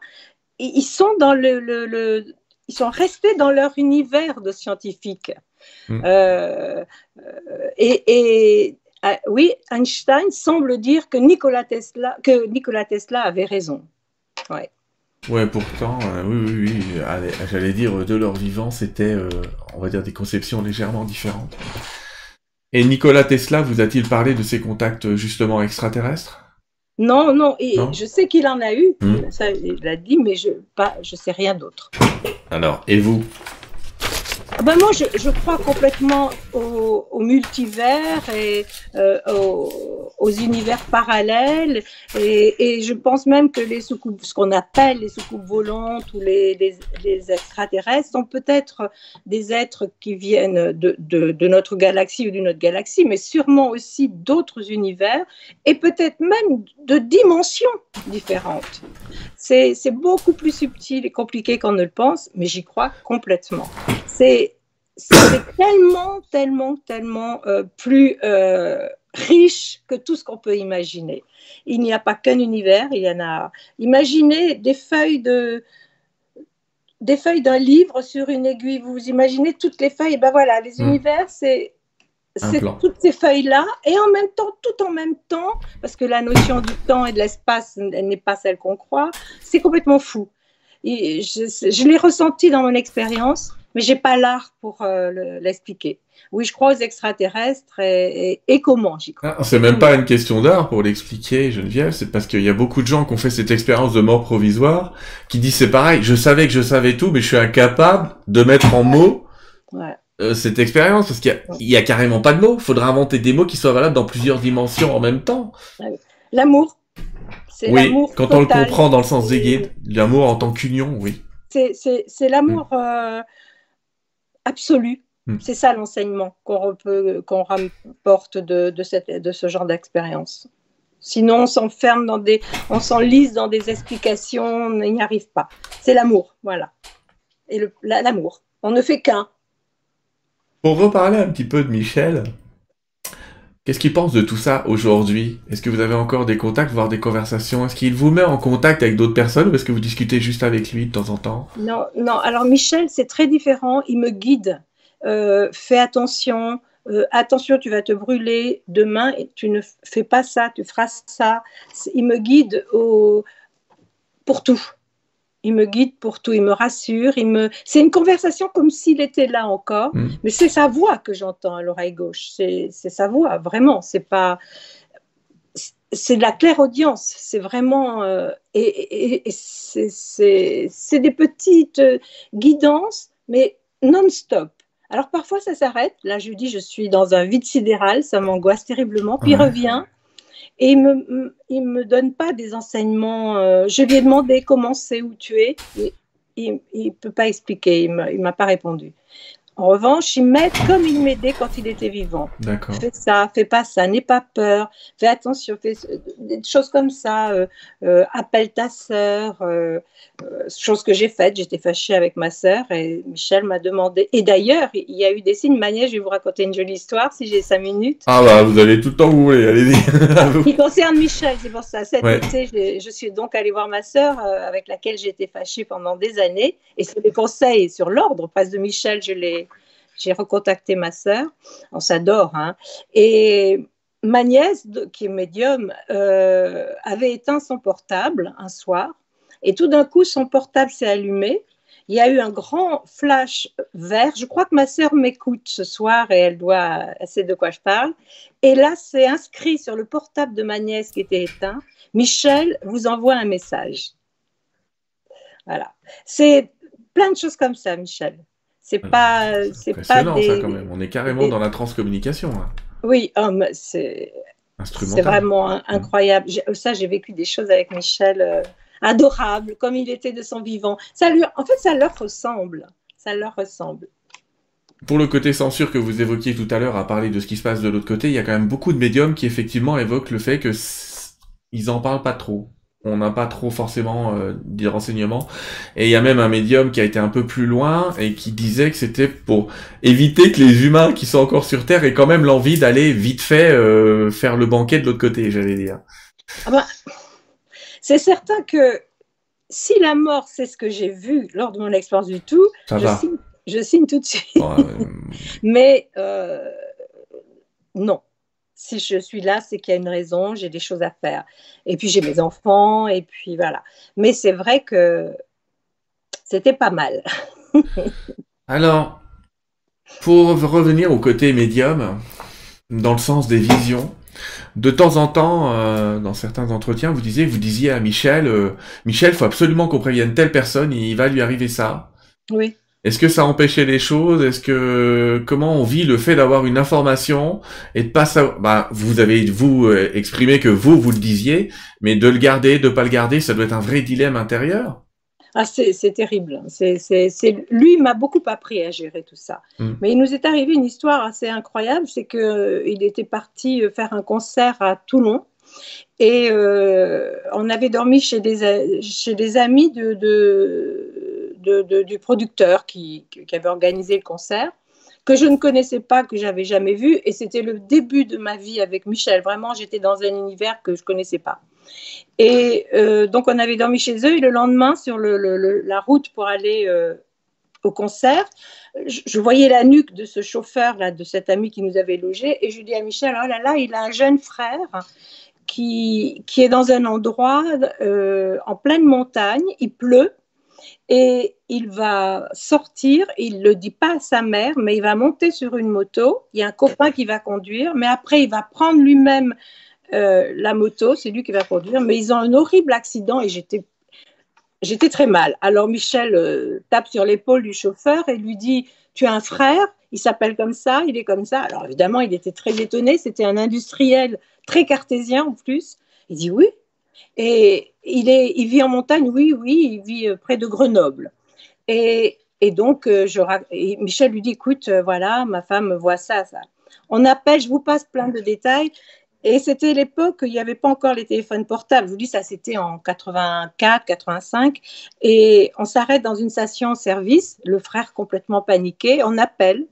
Speaker 2: ils sont dans le, le, ils sont restés dans leur univers de scientifiques. Hmm. Euh, et, et ah, oui, Einstein semble dire que Nikola Tesla, que Nikola Tesla avait raison. Ouais.
Speaker 1: Ouais, pourtant, euh, oui, oui, oui. J'allais dire, de leur vivant, c'était, euh, on va dire, des conceptions légèrement différentes. Et Nikola Tesla vous a-t-il parlé de ses contacts justement extraterrestres?
Speaker 2: Non, non, et je sais qu'il en a eu, hmm. ça il l'a dit, mais je pas, je sais rien d'autre.
Speaker 1: Alors, et vous?
Speaker 2: Ben moi, je, crois complètement au, multivers et euh, aux, univers parallèles. Et, je pense même que les soucoupes, ce qu'on appelle les soucoupes volantes ou les, extraterrestres, sont peut-être des êtres qui viennent de notre galaxie ou d'une autre galaxie, mais sûrement aussi d'autres univers et peut-être même de dimensions différentes. C'est beaucoup plus subtil et compliqué qu'on ne le pense, mais j'y crois complètement. C'est tellement, tellement, tellement euh, plus euh, riche que tout ce qu'on peut imaginer. Il n'y a pas qu'un univers, il y en a. Imaginez des feuilles de des feuilles d'un livre sur une aiguille. Vous imaginez toutes les feuilles. Et ben voilà, les hmm. univers, c'est toutes ces feuilles-là, et en même temps, tout en même temps, parce que la notion du temps et de l'espace n'est pas celle qu'on croit, c'est complètement fou. Et je, l'ai ressenti dans mon expérience, mais j'ai pas l'art pour euh, l'expliquer. Oui, je crois aux extraterrestres et, comment j'y crois.
Speaker 1: Ah, c'est même pas une question d'art pour l'expliquer, Geneviève, c'est parce qu'il y a beaucoup de gens qui ont fait cette expérience de mort provisoire, qui disent c'est pareil, je savais que je savais tout, mais je suis incapable de mettre en mots ouais. Euh, cette expérience parce qu'il y, a carrément pas de mots. Il faudra inventer des mots qui soient valables dans plusieurs dimensions en même temps.
Speaker 2: L'amour.
Speaker 1: Oui, quand on le comprend dans le sens des guides, l'amour en tant qu'union, oui.
Speaker 2: C'est l'amour euh, absolu. Mm. C'est ça l'enseignement qu'on rapporte de, de, cette, de ce genre d'expérience. Sinon, on s'enferme dans des, on s'enlise dans des explications, on n'y arrive pas. C'est l'amour, voilà. Et l'amour. On ne fait qu'un.
Speaker 1: Pour reparler un petit peu de Michel, qu'est-ce qu'il pense de tout ça aujourd'hui? Est-ce que vous avez encore des contacts, voire des conversations? Est-ce qu'il vous met en contact avec d'autres personnes ou est-ce que vous discutez juste avec lui de temps en temps?
Speaker 2: Non, non. Alors Michel, c'est très différent. Il me guide. Euh, fais attention. Euh, attention, tu vas te brûler demain tu ne fais pas ça, tu feras ça. Il me guide pour tout il me guide pour tout, il me rassure, il me... c'est une conversation comme s'il était là encore, mm. mais c'est sa voix que j'entends à l'oreille gauche, c'est sa voix, vraiment, c'est pas... C'est de la claire audience, c'est vraiment... Euh, et, c'est des petites guidances, mais non-stop. Alors parfois ça s'arrête, là je dis je suis dans un vide sidéral, ça m'angoisse terriblement, puis revient, et il me, me donne pas des enseignements. Euh, je lui ai demandé comment c'est, où tu es. Il ne peut pas expliquer, il ne m'a pas répondu. En revanche, il m'aide comme il m'aidait quand il était vivant.
Speaker 1: D'accord.
Speaker 2: Fais ça, fais pas ça, n'aie pas peur, fais attention, fais des choses comme ça. Euh, euh, appelle ta sœur. Euh, chose que j'ai faite, j'étais fâchée avec ma sœur et Michel m'a demandé. Et d'ailleurs, il y a eu des signes manières. Je vais vous raconter une jolie histoire si j'ai cinq minutes.
Speaker 1: Ah bah, vous allez tout le temps où vous voulez, allez-y.
Speaker 2: qui concerne Michel, c'est pour ça. Cet été, je, suis donc allée voir ma sœur avec laquelle été fâchée pendant des années. Et sur les conseils, sur l'ordre, presque de Michel, je l'ai j'ai recontacté ma sœur, on s'adore, hein, et ma nièce, qui est médium, euh, avait éteint son portable un soir, et tout d'un coup, son portable s'est allumé. Il y a eu un grand flash vert. Je crois que ma sœur m'écoute ce soir et elle doit, elle sait de quoi je parle. Et là, c'est inscrit sur le portable de ma nièce qui était éteint. Michel vous envoie un message. Voilà. C'est plein de choses comme ça, Michel. C'est pas, c'est pas des...
Speaker 1: ça quand même. On est carrément dans la transcommunication.
Speaker 2: Oui, c'est c'est vraiment mm. incroyable. Ça, j'ai vécu des choses avec Michel euh, adorables, comme il était de son vivant. Ça lui, en fait, ça leur ressemble. Ça leur ressemble.
Speaker 1: Pour le côté censure que vous évoquiez tout à l'heure à parler de ce qui se passe de l'autre côté, il y a quand même beaucoup de médiums qui effectivement évoquent le fait que ils en parlent pas trop. On n'a pas trop forcément euh, des renseignements. Et il y a même un médium qui a été un peu plus loin et qui disait que c'était pour éviter que les humains qui sont encore sur Terre aient quand même l'envie d'aller vite fait euh, faire le banquet de l'autre côté, j'allais dire.
Speaker 2: Ah bah, c'est certain que si la mort, c'est ce que j'ai vu lors de mon expérience du tout, je signe, tout de suite. Mais euh, non si je suis là, c'est qu'il y a une raison, j'ai des choses à faire. Et puis j'ai mes enfants, et puis voilà. Mais c'est vrai que c'était pas mal.
Speaker 1: Alors, pour revenir au côté médium, dans le sens des visions, de temps en temps, euh, dans certains entretiens, vous disiez, vous disiez à Michel, euh, Michel, faut absolument qu'on prévienne telle personne, il va lui arriver ça.
Speaker 2: Oui.
Speaker 1: Est-ce que ça empêchait les choses? Est-ce que comment on vit le fait d'avoir une information et de pas savoir bah, vous avez vous euh, exprimé que vous vous le disiez, mais de le garder, de pas le garder, ça doit être un vrai dilemme intérieur.
Speaker 2: Ah, c'est terrible. C'est lui m'a beaucoup appris à gérer tout ça. Hmm. Mais il nous est arrivé une histoire assez incroyable, c'est que euh, il était parti euh, faire un concert à Toulon et on avait dormi chez des chez des amis de, de du producteur qui, avait organisé le concert, que je ne connaissais pas, que j'avais jamais vu. Et c'était le début de ma vie avec Michel. Vraiment, j'étais dans un univers que je connaissais pas. Et euh, donc, on avait dormi chez eux. Et le lendemain, sur la route pour aller euh, au concert, je, voyais la nuque de ce chauffeur, là, de cet ami qui nous avait logé. Et je dis à Michel, oh là là, il a un jeune frère qui, qui est dans un endroit euh, en pleine montagne. Il pleut et il va sortir, il le dit pas à sa mère, mais il va monter sur une moto, il y a un copain qui va conduire, mais après il va prendre lui-même euh, la moto, c'est lui qui va conduire, mais ils ont un horrible accident et j'étais j'étais très mal. Alors Michel euh, tape sur l'épaule du chauffeur et lui dit Tu as un frère, il s'appelle comme ça, il est comme ça. Alors évidemment, il était très étonné, c'était un industriel très cartésien en plus. Il dit Oui, et il, est, il vit en montagne, oui, oui, il vit euh, près de Grenoble. Et, et donc, euh, je, Michel lui dit, écoute, euh, voilà, ma femme voit ça, ça. On appelle, je vous passe plein de détails. Et c'était l'époque où il n'y avait pas encore les téléphones portables. Je vous dis, ça c'était en 84, 85. Et on s'arrête dans une station-service, le frère complètement paniqué, on appelle.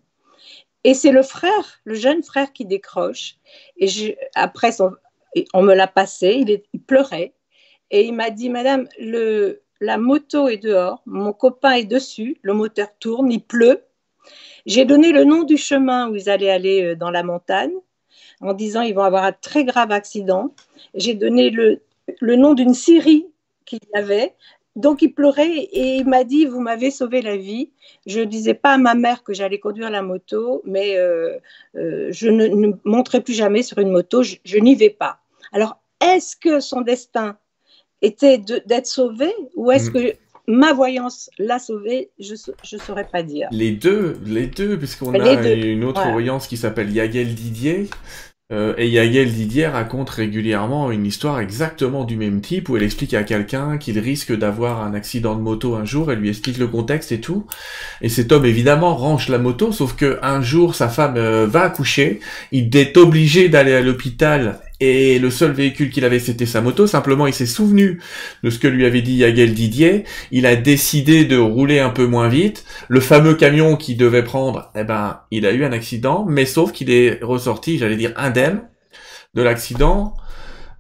Speaker 2: Et c'est le frère, le jeune frère qui décroche. Et après, son, on me l'a passé, il, pleurait. Et il m'a dit, Madame, la moto est dehors, mon copain est dessus, le moteur tourne, il pleut. J'ai donné le nom du chemin où ils allaient aller euh, dans la montagne, en disant ils vont avoir un très grave accident. J'ai donné le, nom d'une scierie qu'il y avait. Donc il pleurait et il m'a dit vous m'avez sauvé la vie. Je ne disais pas à ma mère que j'allais conduire la moto, mais euh, euh, je ne, monterai plus jamais sur une moto. je n'y vais pas. Alors, est-ce que son destin était d'être sauvé ou est-ce mm. que ma voyance l'a sauvé Je ne saurais pas dire.
Speaker 1: Les deux, les deux, puisqu'on a une autre voyance qui s'appelle Yagel Didier. Euh, et Yagel Didier raconte régulièrement une histoire exactement du même type où elle explique à quelqu'un qu'il risque d'avoir un accident de moto un jour, elle lui explique le contexte et tout. Et cet homme évidemment range la moto, sauf que un jour sa femme euh, va accoucher, il est obligé d'aller à l'hôpital et le seul véhicule qu'il avait, c'était sa moto. Simplement, il s'est souvenu de ce que lui avait dit Yagel Didier. Il a décidé de rouler un peu moins vite. Le fameux camion qu'il devait prendre, eh ben, il a eu un accident, mais sauf qu'il est ressorti, j'allais dire, indemne de l'accident.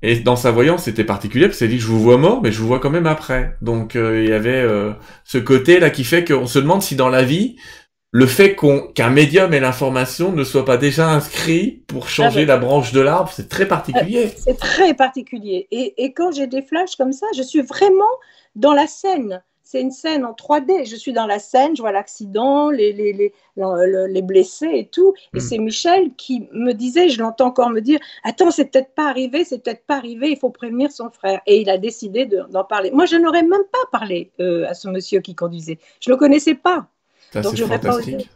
Speaker 1: Et dans sa voyance, c'était particulier, parce qu'il dit, je vous vois mort, mais je vous vois quand même après. Donc, euh, il y avait euh, ce côté-là qui fait qu'on se demande si dans la vie, le fait qu'un médium ait l'information ne soit pas déjà inscrit pour changer ah la branche de l'arbre, c'est très particulier.
Speaker 2: Euh, c'est très particulier. Et, quand j'ai des flashs comme ça, je suis vraiment dans la scène. C'est une scène en 3D. Je suis dans la scène, je vois l'accident, les, les, les, les, blessés et tout. Et hmm. c'est Michel qui me disait, je l'entends encore me dire, attends, c'est peut-être pas arrivé, c'est peut-être pas arrivé, il faut prévenir son frère. Et il a décidé d'en parler. Moi, je n'aurais même pas parlé euh, à ce monsieur qui conduisait. Je le connaissais pas.
Speaker 1: C'est fantastique.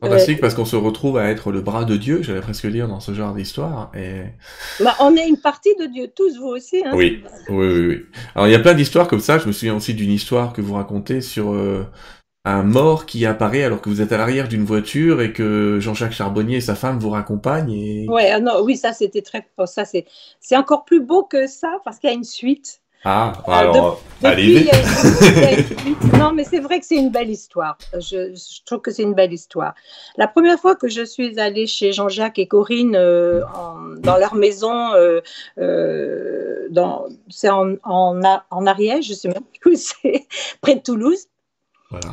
Speaker 1: fantastique parce qu'on se retrouve à être le bras de Dieu, j'allais presque dire, dans ce genre d'histoire. Et...
Speaker 2: Bah, on est une partie de Dieu, tous vous aussi. Hein,
Speaker 1: oui. oui, oui, oui. Alors il y a plein d'histoires comme ça. Je me souviens aussi d'une histoire que vous racontez sur euh, un mort qui apparaît alors que vous êtes à l'arrière d'une voiture et que Jean-Jacques Charbonnier et sa femme vous raccompagnent. Et...
Speaker 2: Ouais, ah non, oui, ça c'était très. Ça c'est, c'est encore plus beau que ça parce qu'il y a une suite.
Speaker 1: Ah, euh, alors, allez
Speaker 2: Non, mais c'est vrai que c'est une belle histoire. Je, trouve que c'est une belle histoire. La première fois que je suis allée chez Jean-Jacques et Corinne euh, dans leur maison, euh, c'est en, en, en, Ariège, je sais même plus où c'est, près de Toulouse. Voilà.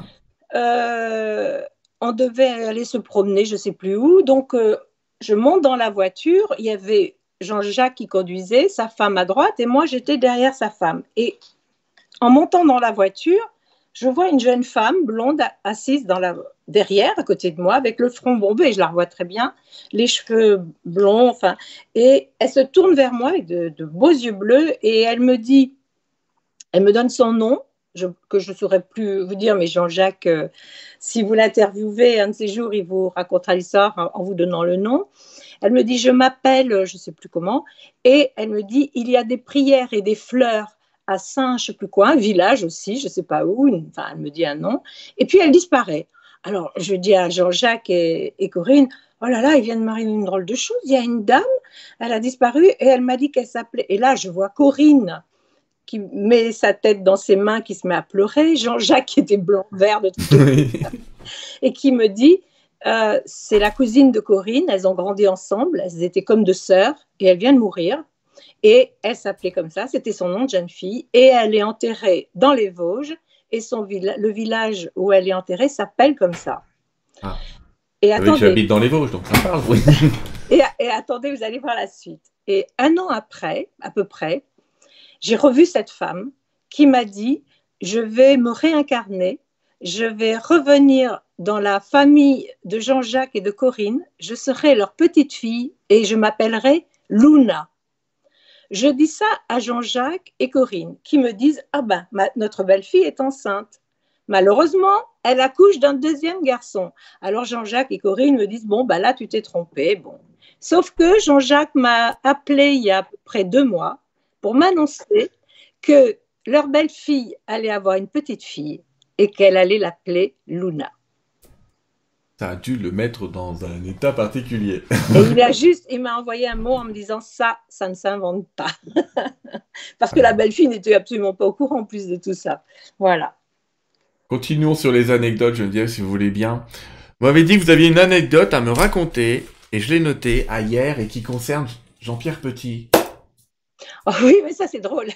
Speaker 2: on devait aller se promener, je sais plus où. Donc, je monte dans la voiture. Il y avait Jean-Jacques qui conduisait, sa femme à droite et moi j'étais derrière sa femme. Et en montant dans la voiture, je vois une jeune femme blonde assise dans la derrière à côté de moi avec le front bombé, je la revois très bien, les cheveux blonds, enfin, et elle se tourne vers moi avec de, beaux yeux bleus et elle me dit, elle me donne son nom. que je ne saurais plus vous dire, mais Jean-Jacques, euh, si vous l'interviewez un de ces jours, il vous racontera l'histoire en vous donnant le nom. Elle me dit, je m'appelle, je ne sais plus comment, et elle me dit, il y a des prières et des fleurs à Saint, je sais plus quoi, un village aussi, je ne sais pas où, enfin, elle me dit un nom, et puis elle disparaît. Alors, je dis à Jean-Jacques et, Corinne, oh là là, il vient de m'arriver une drôle de chose, il y a une dame, elle a disparu, et elle m'a dit qu'elle s'appelait, et là, je vois Corinne qui met sa tête dans ses mains, qui se met à pleurer, Jean-Jacques qui était blanc, vert de tout, et qui me dit, euh, c'est la cousine de Corinne, elles ont grandi ensemble, elles étaient comme deux sœurs, et elle vient de mourir. Et elle s'appelait comme ça, c'était son nom de jeune fille, et elle est enterrée dans les Vosges, et son le village où elle est enterrée s'appelle comme ça.
Speaker 1: Ah. Et ah attendez, j'habite dans les Vosges, donc ça parle, oui.
Speaker 2: et, et attendez, vous allez voir la suite. Et un an après, à peu près, j'ai revu cette femme qui m'a dit, je vais me réincarner, je vais revenir dans la famille de Jean-Jacques et de Corinne, je serai leur petite fille et je m'appellerai Luna. Je dis ça à Jean-Jacques et Corinne qui me disent Ah ben, notre belle-fille est enceinte. Malheureusement, elle accouche d'un deuxième garçon. Alors Jean-Jacques et Corinne me disent Bon, ben là, tu t'es trompé. Bon. Sauf que Jean-Jacques m'a appelé il y a à peu près deux mois pour m'annoncer que leur belle-fille allait avoir une petite fille et qu'elle allait l'appeler Luna
Speaker 1: ça a dû le mettre dans un état particulier.
Speaker 2: Et il a juste, il m'a envoyé un mot en me disant ça, ça ne s'invente pas. Parce que la belle-fille n'était absolument pas au courant en plus de tout ça. Voilà.
Speaker 1: Continuons sur les anecdotes, je dire, si vous voulez bien. Vous m'avez dit que vous aviez une anecdote à me raconter, et je l'ai notée à hier, et qui concerne Jean-Pierre Petit.
Speaker 2: Oh oui, mais ça c'est drôle.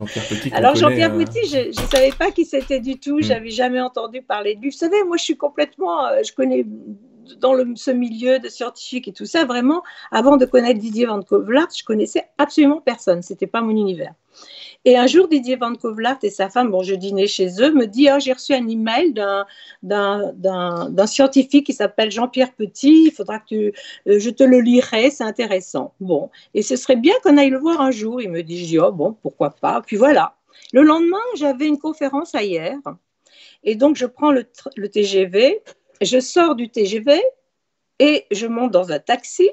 Speaker 2: Jean-Pierre Petit. Alors Jean-Pierre euh, je ne savais pas qui c'était du tout, Je hmm. j'avais jamais entendu parler de lui. Vous savez, moi je suis complètement, euh, je connais dans le, ce milieu de scientifiques et tout ça, vraiment, avant de connaître Didier Van Kovlart, je connaissais absolument personne. C'était pas mon univers. Et un jour, Didier Van Kovlart et sa femme, bon, je dînais chez eux, me dit oh, J'ai reçu un email d'un scientifique qui s'appelle Jean-Pierre Petit, il faudra que tu, euh, je te le lirai, c'est intéressant. Bon, et ce serait bien qu'on aille le voir un jour. Il me dit Oh, bon, pourquoi pas Puis voilà. Le lendemain, j'avais une conférence à hier. Et donc, je prends le TGV, je sors du TGV et je monte dans un taxi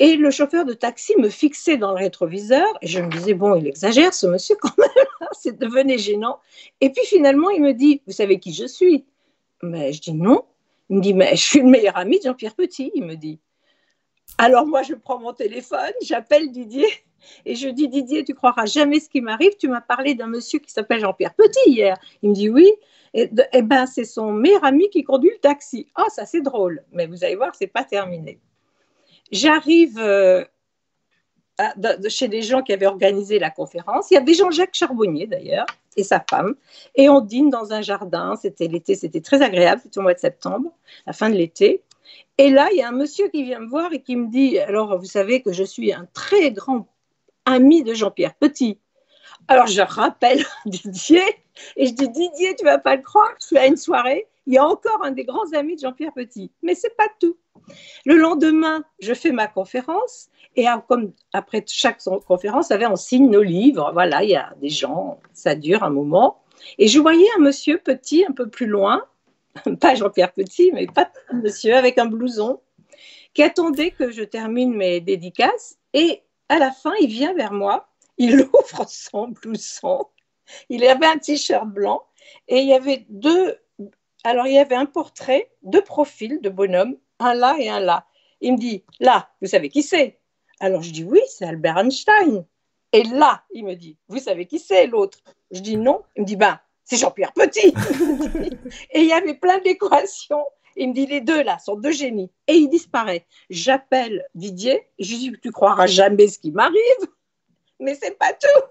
Speaker 2: et le chauffeur de taxi me fixait dans le rétroviseur et je me disais, bon, il exagère ce monsieur quand même, c'est devenu gênant. Et puis finalement, il me dit, vous savez qui je suis? Mais je dis non. Il me dit, mais je suis le meilleur ami de Jean-Pierre Petit, il me dit. Alors moi, je prends mon téléphone, j'appelle Didier et je dis, Didier, tu croiras jamais ce qui m'arrive, tu m'as parlé d'un monsieur qui s'appelle Jean-Pierre Petit hier. Il me dit oui. Et, eh ben, c'est son meilleur ami qui conduit le taxi. Ah, ça c'est drôle, mais vous allez voir, c'est pas terminé. J'arrive euh, chez des gens qui avaient organisé la conférence. Il y avait Jean-Jacques Charbonnier d'ailleurs et sa femme. Et on dîne dans un jardin. C'était l'été, c'était très agréable. C'était au mois de septembre, la fin de l'été. Et là, il y a un monsieur qui vient me voir et qui me dit Alors, vous savez que je suis un très grand ami de Jean-Pierre Petit. Alors, je rappelle Didier et je dis Didier, tu vas pas le croire, je suis à une soirée. Il y a encore un des grands amis de Jean-Pierre Petit. Mais c'est pas tout. Le lendemain, je fais ma conférence et comme après chaque conférence, on signe nos livres. Voilà, il y a des gens, ça dure un moment. Et je voyais un monsieur petit un peu plus loin, pas Jean-Pierre Petit, mais pas un monsieur avec un blouson, qui attendait que je termine mes dédicaces. Et à la fin, il vient vers moi, il ouvre son blouson, il avait un t-shirt blanc et il y avait deux Alors, il y avait un portrait, deux profils de bonhomme, un là et un là. Il me dit, là, vous savez qui c'est? Alors, je dis, oui, c'est Albert Einstein. Et là, il me dit, vous savez qui c'est l'autre? Je dis non. Il me dit, ben, c'est Jean-Pierre Petit. et il y avait plein d'équations. Il me dit, les deux là sont deux génies. Et il disparaît. J'appelle Didier. Je lui dis, tu croiras jamais ce qui m'arrive. Mais c'est pas tout.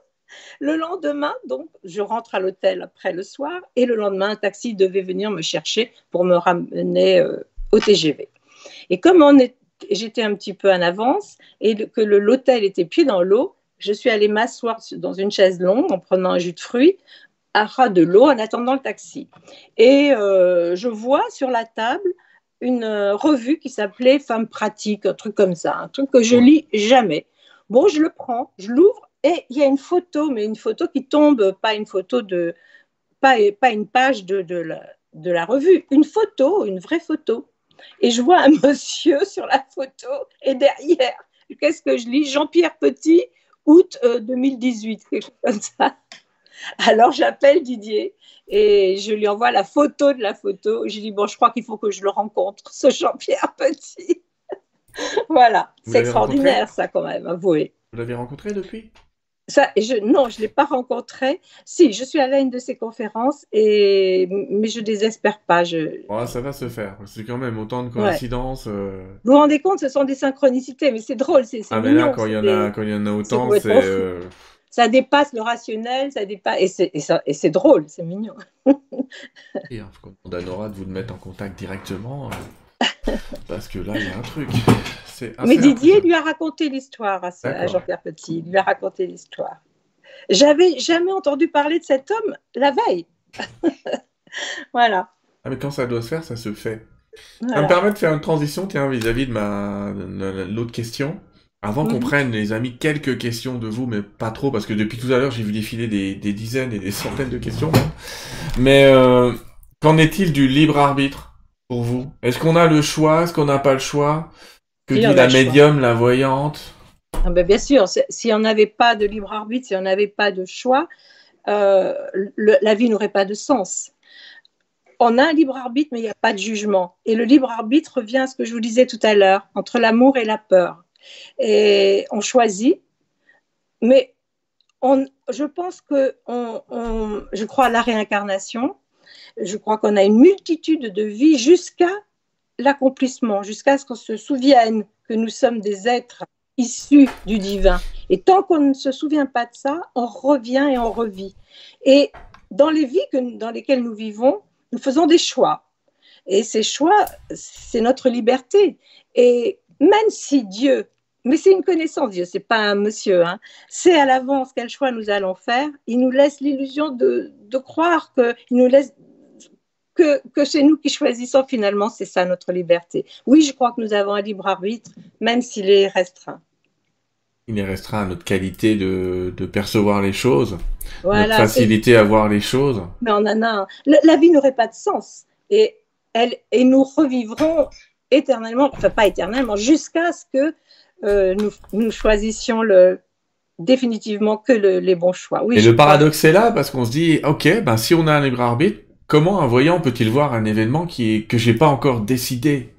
Speaker 2: Le lendemain, donc, je rentre à l'hôtel après le soir et le lendemain, un taxi devait venir me chercher pour me ramener euh, au TGV. Et comme j'étais un petit peu en avance et que l'hôtel était pied dans l'eau, je suis allée m'asseoir dans une chaise longue en prenant un jus de fruits à ras de l'eau en attendant le taxi. Et euh, je vois sur la table une euh, revue qui s'appelait Femmes pratiques, un truc comme ça, un truc que je lis jamais. Bon, je le prends, je l'ouvre et il y a une photo, mais une photo qui tombe, pas une photo de, pas, pas une page de, de, la, de la revue, une photo, une vraie photo. Et je vois un monsieur sur la photo et derrière, qu'est-ce que je lis? Jean-Pierre Petit, août 2018, euh, quelque chose comme ça. Alors j'appelle Didier et je lui envoie la photo de la photo. Je lui dis bon, je crois qu'il faut que je le rencontre, ce Jean-Pierre Petit. voilà, c'est extraordinaire ça quand même, avouez.
Speaker 1: Vous l'avez rencontré depuis?
Speaker 2: Ça, je, non, je ne l'ai pas rencontré. Si, je suis allée à une de ses conférences, et, mais je ne désespère pas. Je...
Speaker 1: ça va se faire. C'est quand même autant de coïncidences. Euh.
Speaker 2: Vous vous rendez compte, ce sont des synchronicités, mais c'est drôle. C'est,
Speaker 1: ah, mais là, quand il y, en a, quand il y en a autant, c'est. Euh,
Speaker 2: ça dépasse le rationnel, ça dépasse. Et c'est, et c'est drôle, c'est mignon.
Speaker 1: et on condamnera de vous mettre en contact directement. Euh, parce que là, il y a un truc.
Speaker 2: Mais Didier lui a raconté l'histoire à, Jean-Pierre Petit. Il lui a raconté l'histoire. J'avais jamais entendu parler de cet homme la veille. voilà.
Speaker 1: Ah, mais quand ça doit se faire, ça se fait. Ça me permet de faire une transition, tiens, vis-à-vis de ma l'autre question. Avant qu'on mhm. prenne, les amis, quelques questions de vous, mais pas trop, parce que depuis tout à l'heure, j'ai vu défiler des, dizaines et des centaines de questions. Mais euh, qu'en est-il du libre arbitre? Pour vous Est-ce qu'on a le choix? Est-ce qu'on n'a pas le choix? Que dit la médium, la voyante?
Speaker 2: Ah ben Bien sûr, s'il n'y en avait pas de libre arbitre, s'il n'y en avait pas de choix, euh, la vie n'aurait pas de sens. On a un libre arbitre, mais il n'y a pas de jugement. Et le libre arbitre revient à ce que je vous disais tout à l'heure, entre l'amour et la peur. Et on choisit, mais on, je pense que on, je crois à la réincarnation. Je crois qu'on a une multitude de vies jusqu'à l'accomplissement, jusqu'à ce qu'on se souvienne que nous sommes des êtres issus du divin. Et tant qu'on ne se souvient pas de ça, on revient et on revit. Et dans les vies que, dans lesquelles nous vivons, nous faisons des choix. Et ces choix, c'est notre liberté. Et même si Dieu, mais c'est une connaissance, Dieu, c'est pas un monsieur, hein, sait à l'avance quel choix nous allons faire, il nous laisse l'illusion de, de croire qu'il nous laisse que, c'est nous qui choisissons finalement, c'est ça notre liberté. Oui, je crois que nous avons un libre arbitre, même s'il est restreint.
Speaker 1: Il est restreint à notre qualité de, percevoir les choses, notre facilité à voir les choses.
Speaker 2: Mais on en a La, vie n'aurait pas de sens. Et, elle, et nous revivrons éternellement, enfin pas éternellement, jusqu'à ce que euh, nous, nous choisissions le, définitivement que les bons choix.
Speaker 1: Oui, et le paradoxe est là parce qu'on se dit, ok, ben si on a un libre arbitre, Comment un voyant peut-il voir un événement qui est, que j'ai pas encore décidé?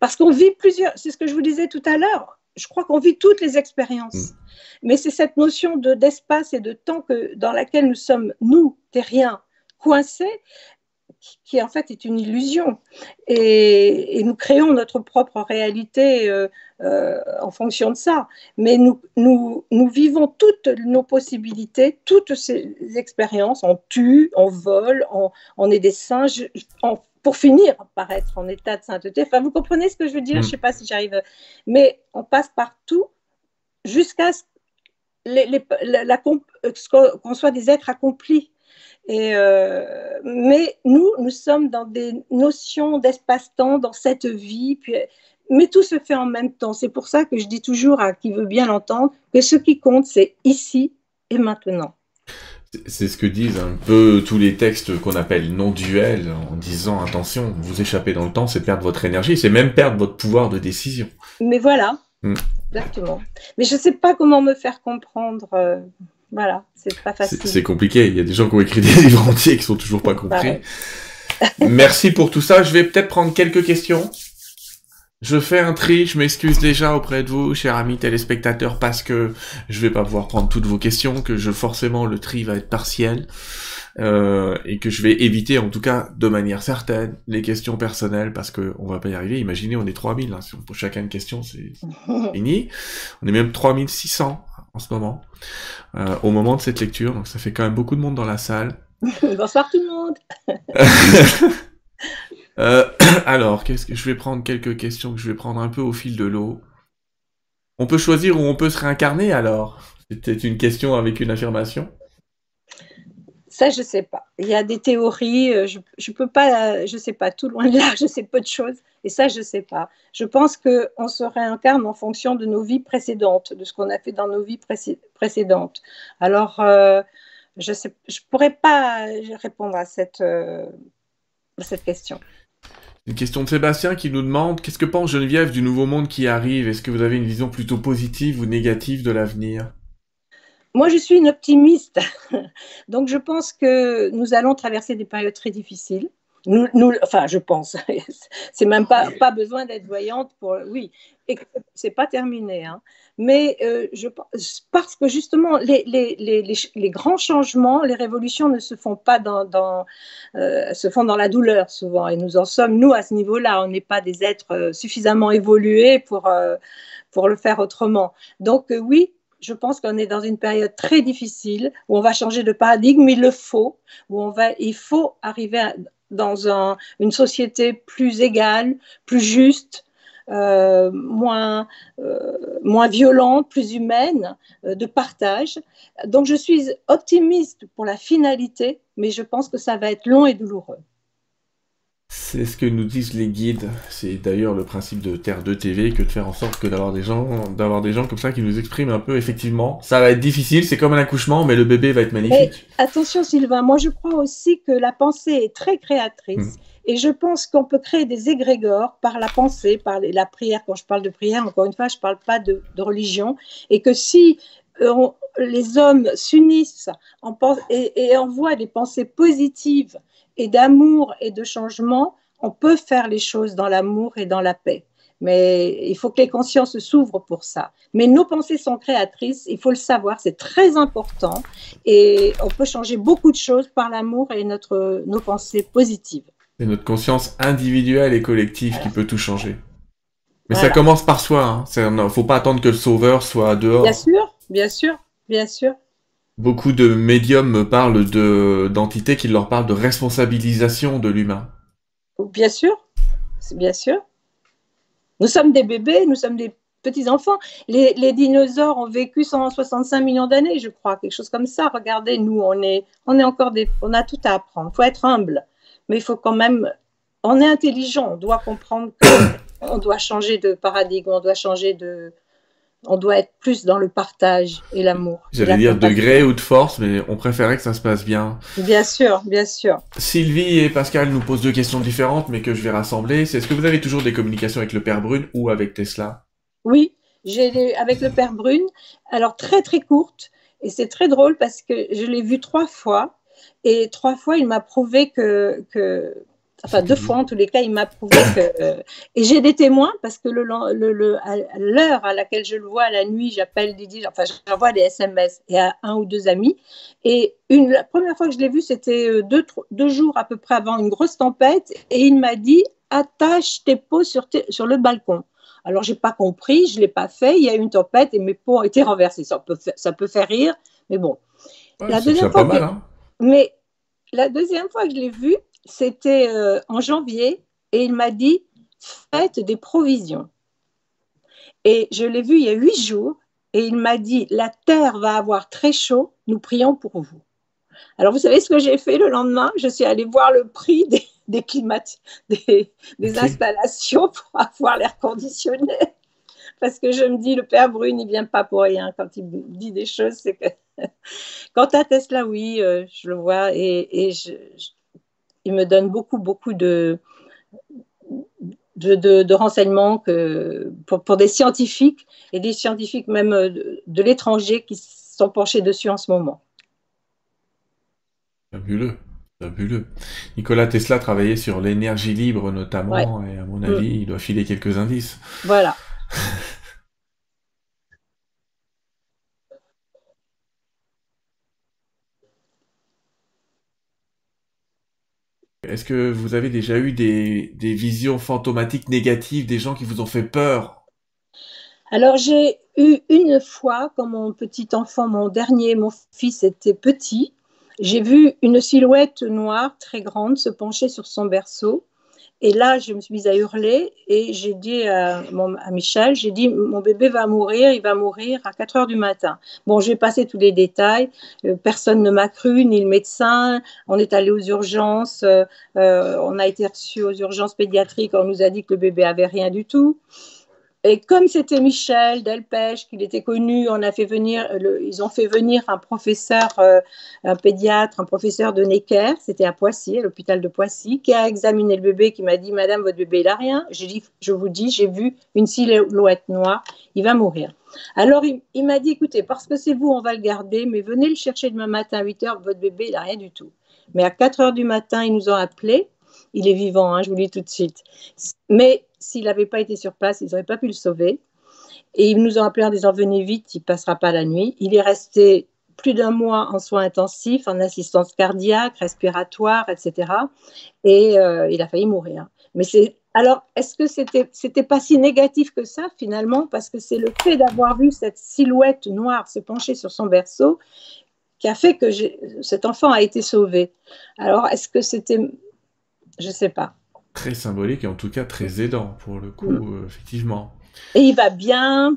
Speaker 2: Parce qu'on vit plusieurs, c'est ce que je vous disais tout à l'heure, je crois qu'on vit toutes les expériences. Mm. Mais c'est cette notion de, d'espace et de temps que, dans laquelle nous sommes, nous, terriens, coincés, qui en fait est une illusion. Et, nous créons notre propre réalité euh, euh, en fonction de ça. Mais nous, nous, nous, vivons toutes nos possibilités, toutes ces expériences. On tue, on vole, on, est des singes. pour finir par être en état de sainteté. Enfin, vous comprenez ce que je veux dire? Je ne mm. sais pas si j'arrive. Mais on passe par tout jusqu'à ce qu'on soit des êtres accomplis. Et euh, mais nous, nous sommes dans des notions d'espace-temps dans cette vie, puis, mais tout se fait en même temps. C'est pour ça que je dis toujours à qui veut bien l'entendre que ce qui compte, c'est ici et maintenant.
Speaker 1: C'est ce que disent un peu tous les textes qu'on appelle non duels, en disant attention, vous échappez dans le temps, c'est perdre votre énergie, c'est même perdre votre pouvoir de décision.
Speaker 2: Mais voilà, hmm. exactement. Mais je ne sais pas comment me faire comprendre. Voilà, c'est pas facile.
Speaker 1: C'est compliqué. Il y a des gens qui ont écrit des livres entiers qui sont toujours pas compris. Merci pour tout ça. Je vais peut-être prendre quelques questions. Je fais un tri, je m'excuse déjà auprès de vous, chers amis téléspectateurs, parce que je vais pas pouvoir prendre toutes vos questions, que je forcément le tri va être partiel, euh, et que je vais éviter, en tout cas de manière certaine, les questions personnelles, parce que on va pas y arriver. Imaginez, on est 3000, hein, si on pose chacun une question, c'est fini. On est même 3600 en ce moment, euh, au moment de cette lecture, donc ça fait quand même beaucoup de monde dans la salle.
Speaker 2: Bonsoir tout le monde.
Speaker 1: Euh, alors, qu'est-ce que je vais prendre quelques questions que je vais prendre un peu au fil de l'eau. On peut choisir où on peut se réincarner alors? C'était une question avec une affirmation
Speaker 2: Ça, je sais pas. Il y a des théories. Euh, je, je peux pas. Je sais pas. Tout loin de là, je sais peu de choses. Et ça, je sais pas. Je pense que on se réincarne en fonction de nos vies précédentes, de ce qu'on a fait dans nos vies précédentes. Alors, euh, je ne je pourrais pas répondre à cette, à cette question.
Speaker 1: Une question de Sébastien qui nous demande Qu'est-ce que pense Geneviève du nouveau monde qui arrive? Est-ce que vous avez une vision plutôt positive ou négative de l'avenir?
Speaker 2: Moi, je suis une optimiste. Donc, je pense que nous allons traverser des périodes très difficiles. Nous, enfin, je pense. c'est même pas, pas besoin d'être voyante pour. Oui, et c'est pas terminé. Hein mais euh, je, parce que justement, les, les, les, les, grands changements, les révolutions ne se font pas dans, dans euh, se font dans la douleur souvent, et nous en sommes, nous, à ce niveau-là, on n'est pas des êtres euh, suffisamment évolués pour, pour le faire autrement. Donc oui, je pense qu'on est dans une période très difficile où on va changer de paradigme, il le faut, où on va, il faut arriver dans un, une société plus égale, plus juste, euh, moins, euh, moins violente, plus humaine, euh, de partage. Donc je suis optimiste pour la finalité, mais je pense que ça va être long et douloureux.
Speaker 1: C'est ce que nous disent les guides. C'est d'ailleurs le principe de Terre 2 TV que de faire en sorte que d'avoir des gens, d'avoir des gens comme ça qui nous expriment un peu effectivement. Ça va être difficile, c'est comme un accouchement, mais le bébé va être magnifique.
Speaker 2: attention Sylvain, moi je crois aussi que la pensée est très créatrice. Hmm. Et je pense qu'on peut créer des égrégores par la pensée, par la prière. Quand je parle de prière, encore une fois, je ne parle pas de, religion. Et que si euh, les hommes s'unissent et, et envoient des pensées positives et d'amour et de changement, on peut faire les choses dans l'amour et dans la paix. Mais il faut que les consciences s'ouvrent pour ça. Mais nos pensées sont créatrices, il faut le savoir, c'est très important. Et on peut changer beaucoup de choses par l'amour et notre, nos pensées positives.
Speaker 1: C'est notre conscience individuelle et collective qui peut tout changer. Mais ça commence par soi. Il hein. ne faut pas attendre que le sauveur soit dehors.
Speaker 2: Bien sûr, bien sûr, bien sûr.
Speaker 1: Beaucoup de médiums me parlent de d'entités qui leur parlent de responsabilisation de l'humain.
Speaker 2: Bien sûr, bien sûr. Nous sommes des bébés, nous sommes des petits enfants. Les, les dinosaures ont vécu 165 millions d'années, je crois, quelque chose comme ça. Regardez, nous, on est, on est encore des, on a tout à apprendre. Il faut être humble mais il faut quand même, on est intelligent, on doit comprendre qu'on doit changer de paradigme, on doit changer de, on doit être plus dans le partage et l'amour.
Speaker 1: J'allais dire de gré ou de force, mais on préférait que ça se passe bien.
Speaker 2: Bien sûr, bien sûr.
Speaker 1: Sylvie et Pascal nous posent deux questions différentes, mais que je vais rassembler. C'est est-ce que vous avez toujours des communications avec le père Brune ou avec Tesla?
Speaker 2: Oui, j'ai avec le père Brune. Alors très très courte, et c'est très drôle parce que je l'ai vu trois fois. Et trois fois, il m'a prouvé que, que, enfin deux fois en tous les cas, il m'a prouvé que. et j'ai des témoins parce que le, le, à l'heure à laquelle je le vois la nuit, j'appelle Didi, enfin j'envoie des SMS et à un ou deux amis. Et une, la première fois que je l'ai vu, c'était euh, deux, deux jours à peu près avant une grosse tempête, et il m'a dit attache tes pots sur, sur le balcon. Alors j'ai pas compris, je l'ai pas fait. Il y a eu une tempête et mes pots ont été renversés. Ça peut, ça peut faire rire, mais bon.
Speaker 1: la deuxième fois, mal, hein.
Speaker 2: Mais la deuxième fois que je l'ai vu, c'était euh, en janvier et il m'a dit faites des provisions. Et je l'ai vu il y a huit jours et il m'a dit la terre va avoir très chaud, nous prions pour vous. Alors vous savez ce que j'ai fait le lendemain? Je suis allée voir le prix des, des, des, installations pour avoir l'air conditionné. Parce que je me dis, le père Brune, il vient pas pour rien. Quand il dit des choses, c'est que Quant à Tesla, oui, euh, je le vois et, il me donne beaucoup, beaucoup de, de, renseignements que, pour, des scientifiques et des scientifiques même de, de l'étranger qui sont penchés dessus en ce moment.
Speaker 1: Fabuleux. Fabuleux. Nicolas Tesla travaillait sur l'énergie libre notamment, et à mon avis, mm. il doit filer quelques indices.
Speaker 2: Voilà.
Speaker 1: Est-ce que vous avez déjà eu des, visions fantomatiques négatives, des gens qui vous ont fait peur?
Speaker 2: Alors j'ai eu une fois, quand mon petit enfant, mon dernier, mon fils était petit, j'ai vu une silhouette noire très grande se pencher sur son berceau. Et là, je me suis mise à hurler et j'ai dit à, Michel, j'ai dit, mon bébé va mourir, il va mourir à 4 heures du matin. Bon, j'ai passé tous les détails. Euh, personne ne m'a cru, ni le médecin. On est allé aux urgences. Euh, euh, on a été reçu aux urgences pédiatriques. On nous a dit que le bébé avait rien du tout. Et comme c'était Michel Delpech, qu'il était connu, on a fait venir, ils ont fait venir un professeur, euh, un pédiatre, un professeur de Necker, c'était à Poissy, à l'hôpital de Poissy, qui a examiné le bébé, qui m'a dit Madame, votre bébé, il n'a rien. J'ai dit, je vous dis, j'ai vu une silhouette noire, il va mourir. Alors il, m'a dit Écoutez, parce que c'est vous, on va le garder, mais venez le chercher demain matin à 8 h, votre bébé, il n'a rien du tout. Mais à 4 h du matin, ils nous ont appelés. Il est vivant, hein, je vous le dis tout de suite. Mais s'il n'avait pas été sur place, ils n'auraient pas pu le sauver. Et ils nous ont appelé en disant venez vite, il passera pas la nuit. Il est resté plus d'un mois en soins intensifs, en assistance cardiaque, respiratoire, etc. Et euh, il a failli mourir. Mais c'est alors, est-ce que c'était c'était pas si négatif que ça finalement? Parce que c'est le fait d'avoir vu cette silhouette noire se pencher sur son berceau qui a fait que cet enfant a été sauvé. Alors, est-ce que c'était, je ne sais pas
Speaker 1: très symbolique et en tout cas très aidant pour le coup, mm. euh, effectivement.
Speaker 2: Et il va bien.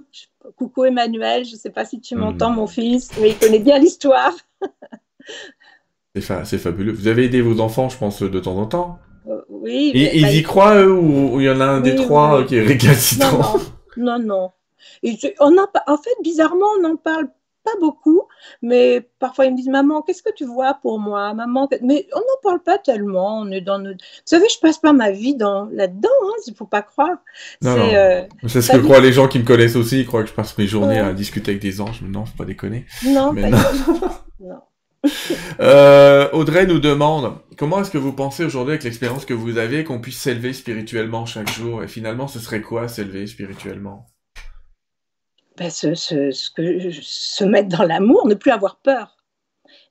Speaker 2: Coucou Emmanuel, je ne sais pas si tu m'entends, mm. mon fils, mais il connaît bien l'histoire.
Speaker 1: c'est fabuleux. Vous avez aidé vos enfants, je pense, de temps en temps
Speaker 2: euh, Oui.
Speaker 1: Et, ils bah, y croient, eux, ou il y en a un des trois qui est récalcitrant?
Speaker 2: Non, non. non, on en fait, bizarrement, on n'en parle pas beaucoup, mais parfois ils me disent Maman, qu'est-ce que tu vois pour moi? Maman, mais on n'en parle pas tellement. On est dans Vous savez, je passe pas ma vie dans là-dedans. Hein, il faut pas croire.
Speaker 1: C'est euh, ce que croient les gens qui me connaissent aussi. Ils croient que je passe mes journées à discuter avec des anges. Non, faut pas déconner.
Speaker 2: Non, pas
Speaker 1: non. Euh, Audrey nous demande comment est-ce que vous pensez aujourd'hui avec l'expérience que vous avez qu'on puisse s'élever spirituellement chaque jour? Et finalement ce serait quoi s'élever spirituellement?
Speaker 2: Ben, se, se, mettre dans l'amour, ne plus avoir peur.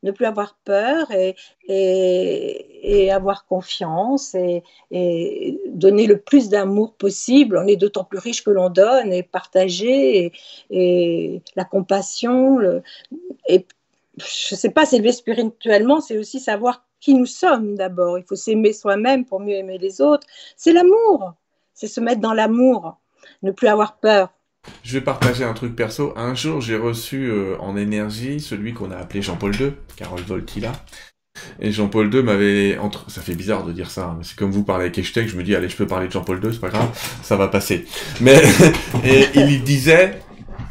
Speaker 2: Ne plus avoir peur et, et, avoir confiance et, donner le plus d'amour possible. On est d'autant plus riche que l'on donne et partager et, la compassion. je ne sais pas, s'élever spirituellement, c'est aussi savoir qui nous sommes d'abord. Il faut s'aimer soi-même pour mieux aimer les autres. C'est l'amour. C'est se mettre dans l'amour. Ne plus avoir peur.
Speaker 1: Je vais partager un truc perso. Un jour, j'ai reçu euh, en énergie celui qu'on a appelé Jean-Paul II, Carole Voltila. Et Jean-Paul II m'avait entre, ça fait bizarre de dire ça, hein, mais c'est comme vous parlez avec Hashtag, je me dis allez, je peux parler de Jean-Paul II, c'est pas grave, ça va passer. Mais et il disait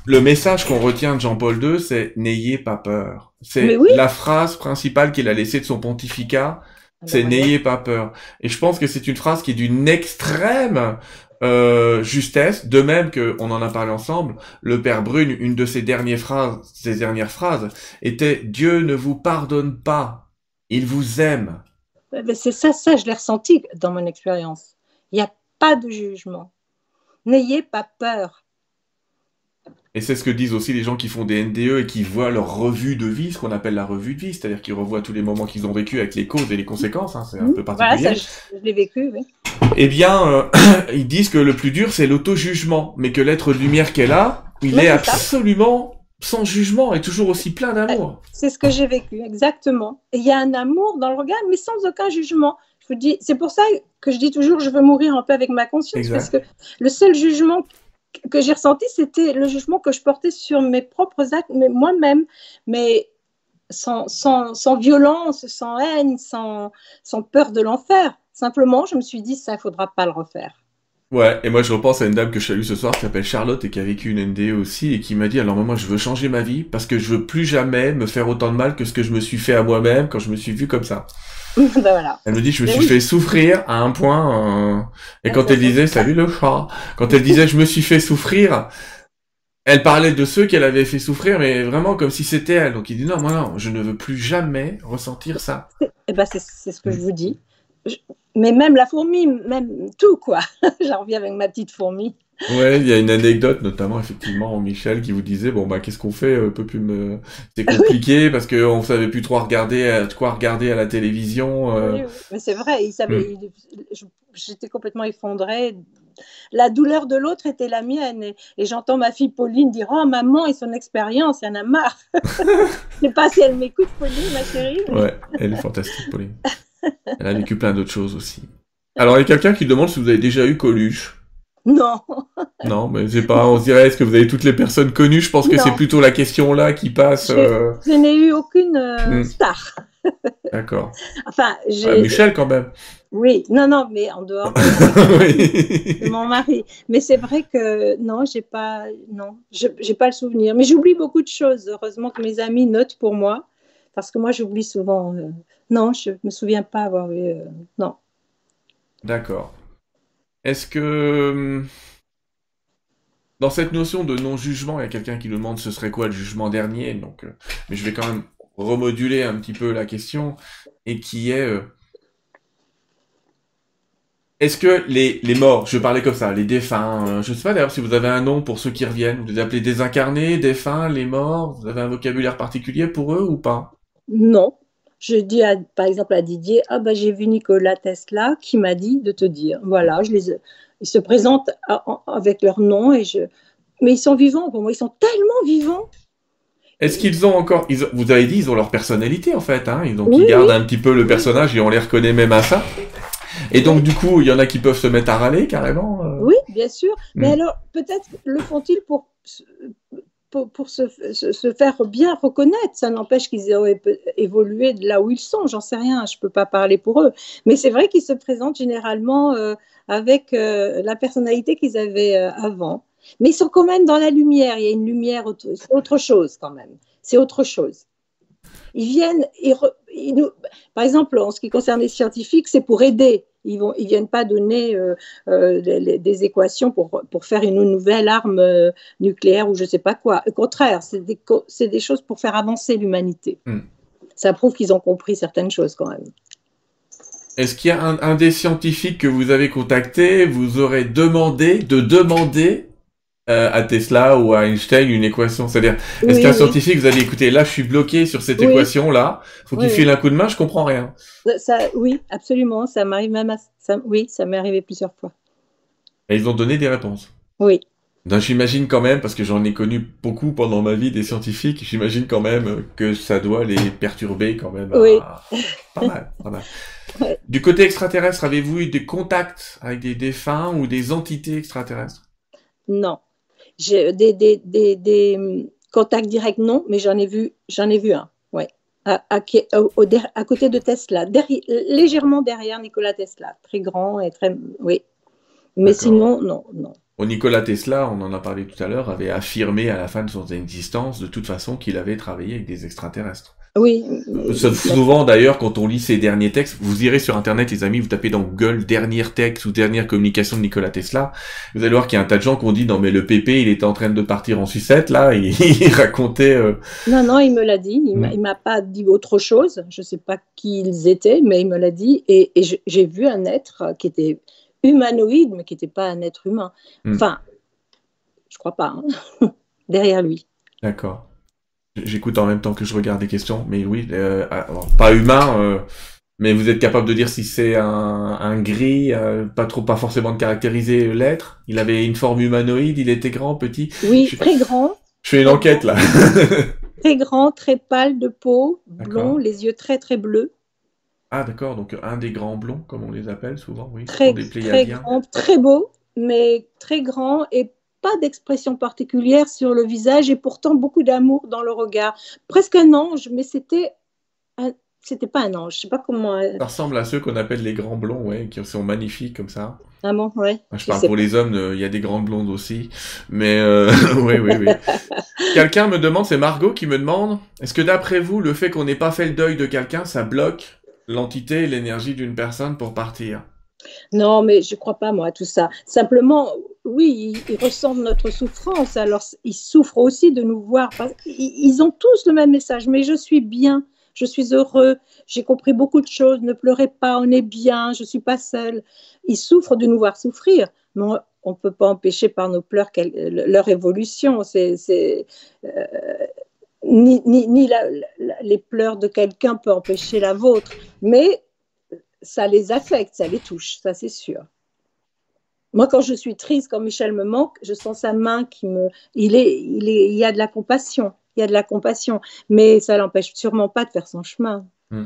Speaker 1: le message qu'on retient de Jean-Paul II, c'est n'ayez pas peur. C'est la phrase principale qu'il a laissée de son pontificat, ah bah c'est n'ayez pas peur. Et je pense que c'est une phrase qui est d'une extrême euh, justesse, de même que on en a parlé ensemble, le père Brune, une de ses dernières phrases, ses dernières phrases était Dieu ne vous pardonne pas, il vous aime.
Speaker 2: C'est ça, ça je l'ai ressenti dans mon expérience. Il n'y a pas de jugement. N'ayez pas peur.
Speaker 1: Et c'est ce que disent aussi les gens qui font des NDE et qui voient leur revue de vie, ce qu'on appelle la revue de vie, c'est-à-dire qu'ils revoient tous les moments qu'ils ont vécu avec les causes et les conséquences, hein, c'est un mmh. peu particulier.
Speaker 2: Voilà, ça, je, l'ai vécu, oui.
Speaker 1: Eh bien, euh, ils disent que le plus dur, c'est l'auto-jugement, mais que l'être de lumière qu'elle a, il est, absolument sans jugement et toujours aussi plein d'amour.
Speaker 2: C'est ce que j'ai vécu, exactement. il y a un amour dans le regard, mais sans aucun jugement. Je vous dis, c'est pour ça que je dis toujours, je veux mourir en paix avec ma conscience, parce que le seul jugement que j'ai ressenti, c'était le jugement que je portais sur mes propres actes, mais moi-même, mais sans, violence, sans haine, sans, sans peur de l'enfer. Simplement, je me suis dit, ça, il faudra pas le refaire.
Speaker 1: Ouais, et moi je repense à une dame que je salue ce soir qui s'appelle Charlotte et qui a vécu une NDE aussi et qui m'a dit alors moi je veux changer ma vie parce que je veux plus jamais me faire autant de mal que ce que je me suis fait à moi-même quand je me suis vu comme ça.
Speaker 2: Ben
Speaker 1: elle me dit, je me suis fait souffrir à un point. Euh, et quand elle disait, salut le chat, quand elle disait, je me suis fait souffrir, elle parlait de ceux qu'elle avait fait souffrir, mais vraiment comme si c'était elle. Donc il dit non, moi non, je ne veux plus jamais ressentir ça.
Speaker 2: Eh ben c'est ce que je vous dis. Mais même la fourmi, même tout quoi. J'en reviens avec ma petite fourmi.
Speaker 1: Ouais, il y a une anecdote notamment effectivement Michel qui vous disait bon bah qu'est-ce qu'on fait euh, peut plus me c'est compliqué parce que on savait plus trop regarder euh, quoi regarder à la télévision.
Speaker 2: Euh. Oui, mais c'est vrai, il savait hmm. j'étais complètement effondrée. La douleur de l'autre était la mienne et, j'entends ma fille Pauline dire oh maman et son expérience, il y en a marre. Je sais pas si elle m'écoute Pauline ma chérie.
Speaker 1: Ouais, elle est fantastique Pauline. Elle a vécu plein d'autres choses aussi. Alors il y a quelqu'un qui demande si vous avez déjà eu Coluche.
Speaker 2: Non.
Speaker 1: non, mais c'est pas. On se dirait, est-ce que vous avez toutes les personnes connues? Je pense que c'est plutôt la question là qui passe. Je,
Speaker 2: euh, n'ai eu aucune euh, hmm. star.
Speaker 1: D'accord.
Speaker 2: Enfin, j'ai.
Speaker 1: Ah, Michel quand même.
Speaker 2: Oui, non, non, mais en dehors de, mon mari. Mais c'est vrai que non, j'ai pas, non, j'ai pas le souvenir. Mais j'oublie beaucoup de choses. Heureusement que mes amis notent pour moi, parce que moi j'oublie souvent. Euh, non, je me souviens pas avoir eu. non.
Speaker 1: D'accord. Est-ce que hum, dans cette notion de non-jugement, il y a quelqu'un qui nous demande ce serait quoi le jugement dernier, donc, euh, mais je vais quand même remoduler un petit peu la question, et qui est euh, est-ce que les, morts, je parlais comme ça, les défunts, je euh, je sais pas d'ailleurs si vous avez un nom pour ceux qui reviennent, vous les appelez désincarnés, défunts, les morts, vous avez un vocabulaire particulier pour eux ou pas?
Speaker 2: Non, je dis par exemple à Didier, ah bah j'ai vu Nikola Tesla qui m'a dit de te dire. Voilà, je les, ils se présentent avec leur nom et je, mais ils sont vivants pour moi, ils sont tellement vivants.
Speaker 1: Est-ce qu'ils ont encore, ils vous avez dit, ils ont leur personnalité en fait, hein, donc ils gardent un petit peu le personnage et on les reconnaît même à ça. Et donc du coup, il y en a qui peuvent se mettre à râler carrément.
Speaker 2: Euh. Oui, bien sûr. Mais hmm. alors peut-être le font-ils pour pour, se, faire bien reconnaître. Ça n'empêche qu'ils aient évolué de là où ils sont, j'en sais rien, je ne peux pas parler pour eux. Mais c'est vrai qu'ils se présentent généralement euh, avec euh, la personnalité qu'ils avaient euh, avant. Mais ils sont quand même dans la lumière, il y a une lumière, c'est autre chose quand même, c'est autre chose. Ils viennent, nous, par exemple, en ce qui concerne les scientifiques, c'est pour aider. Ils ne ils viennent pas donner euh, euh, des, équations pour, pour faire une nouvelle arme euh, nucléaire ou je ne sais pas quoi. Au contraire, c'est des, des, choses pour faire avancer l'humanité. Hmm. Ça prouve qu'ils ont compris certaines choses quand même.
Speaker 1: Est-ce qu'il y a un, un, des scientifiques que vous avez contacté, vous aurez demandé de demander euh, à Tesla ou à Einstein une équation C'est-à-dire, est-ce qu'un scientifique vous allez écouter, là je suis bloqué sur cette équation-là, faut qu'il file un coup de main, je comprends rien.
Speaker 2: Ça, oui, absolument, ça m'arrive même à... ça, oui, ça m'est arrivé plusieurs fois.
Speaker 1: Et ils ont donné des réponses
Speaker 2: Oui.
Speaker 1: J'imagine quand même, parce que j'en ai connu beaucoup pendant ma vie des scientifiques, j'imagine quand même que ça doit les perturber quand même.
Speaker 2: Oui.
Speaker 1: Pas mal, pas mal. Du côté extraterrestre, avez-vous eu des contacts avec des défunts ou des entités extraterrestres?
Speaker 2: Non des, des, des, des, hum, contacts directs, non, mais j'en ai vu, j'en ai vu un, ouais, à, à, à, côté de Tesla, légèrement derrière Nikola Tesla, très grand et très, oui. Mais sinon, non, non.
Speaker 1: Nikola Tesla, on en a parlé tout à l'heure, avait affirmé à la fin de son existence, de toute façon, qu'il avait travaillé avec des extraterrestres.
Speaker 2: Oui.
Speaker 1: Souvent d'ailleurs, quand on lit ces derniers textes, vous irez sur internet, les amis, vous tapez dans Google dernier texte ou dernière communication de Nikola Tesla, vous allez voir qu'il y a un tas de gens qui ont dit non mais le PP il était en train de partir en sucette là, et il racontait. Euh,
Speaker 2: non non, il me l'a dit, il m'a, m'a pas dit autre chose, je sais pas qui ils étaient, mais il me l'a dit et, j'ai vu un être qui était humanoïde mais qui n'était pas un être humain. Hmm. Enfin, je crois pas, hein. derrière lui.
Speaker 1: D'accord. J'écoute en même temps que je regarde des questions, mais oui, euh, pas humain, euh, mais vous êtes capable de dire si c'est un, un gris, euh, pas trop, pas forcément de caractériser l'être. Il avait une forme humanoïde, il était grand, petit.
Speaker 2: Oui, très grand.
Speaker 1: Je fais une enquête là.
Speaker 2: très grand, très pâle de peau, blond, les yeux très très bleus.
Speaker 1: Ah d'accord, donc un des grands blonds, comme on les appelle souvent, oui.
Speaker 2: Très, très grand, très beau, mais très grand et pas d'expression particulière sur le visage et pourtant beaucoup d'amour dans le regard. Presque un ange, mais c'était c'était pas un ange. Je sais pas comment. Euh,
Speaker 1: ça ressemble à ceux qu'on appelle les grands blonds, ouais, qui sont magnifiques comme ça.
Speaker 2: Ah bon, ouais.
Speaker 1: je parle pour les hommes, il y a des grandes blondes aussi, mais euh, oui, oui, oui. quelqu'un me demande, c'est Margot qui me demande, est-ce que d'après vous, le fait qu'on n'ait pas fait le deuil de quelqu'un, ça bloque l'entité et l'énergie d'une personne pour partir?
Speaker 2: Non, mais je ne crois pas, moi, à tout ça. Simplement, oui, ils, ressentent notre souffrance. Alors, ils souffrent aussi de nous voir. Ils ont tous le même message, mais je suis bien, je suis heureux, j'ai compris beaucoup de choses, ne pleurez pas, on est bien, je ne suis pas seule. Ils souffrent de nous voir souffrir. Mais on ne peut pas empêcher par nos pleurs leur évolution. Euh, ni, ni, les pleurs de quelqu'un peuvent empêcher la vôtre. Mais ça les affecte, ça les touche, ça c'est sûr. Moi, quand je suis triste, quand Michel me manque, je sens sa main qui me. Il, est, il, est, il y a de la compassion, il y a de la compassion, mais ça l'empêche sûrement pas de faire son chemin. Hmm.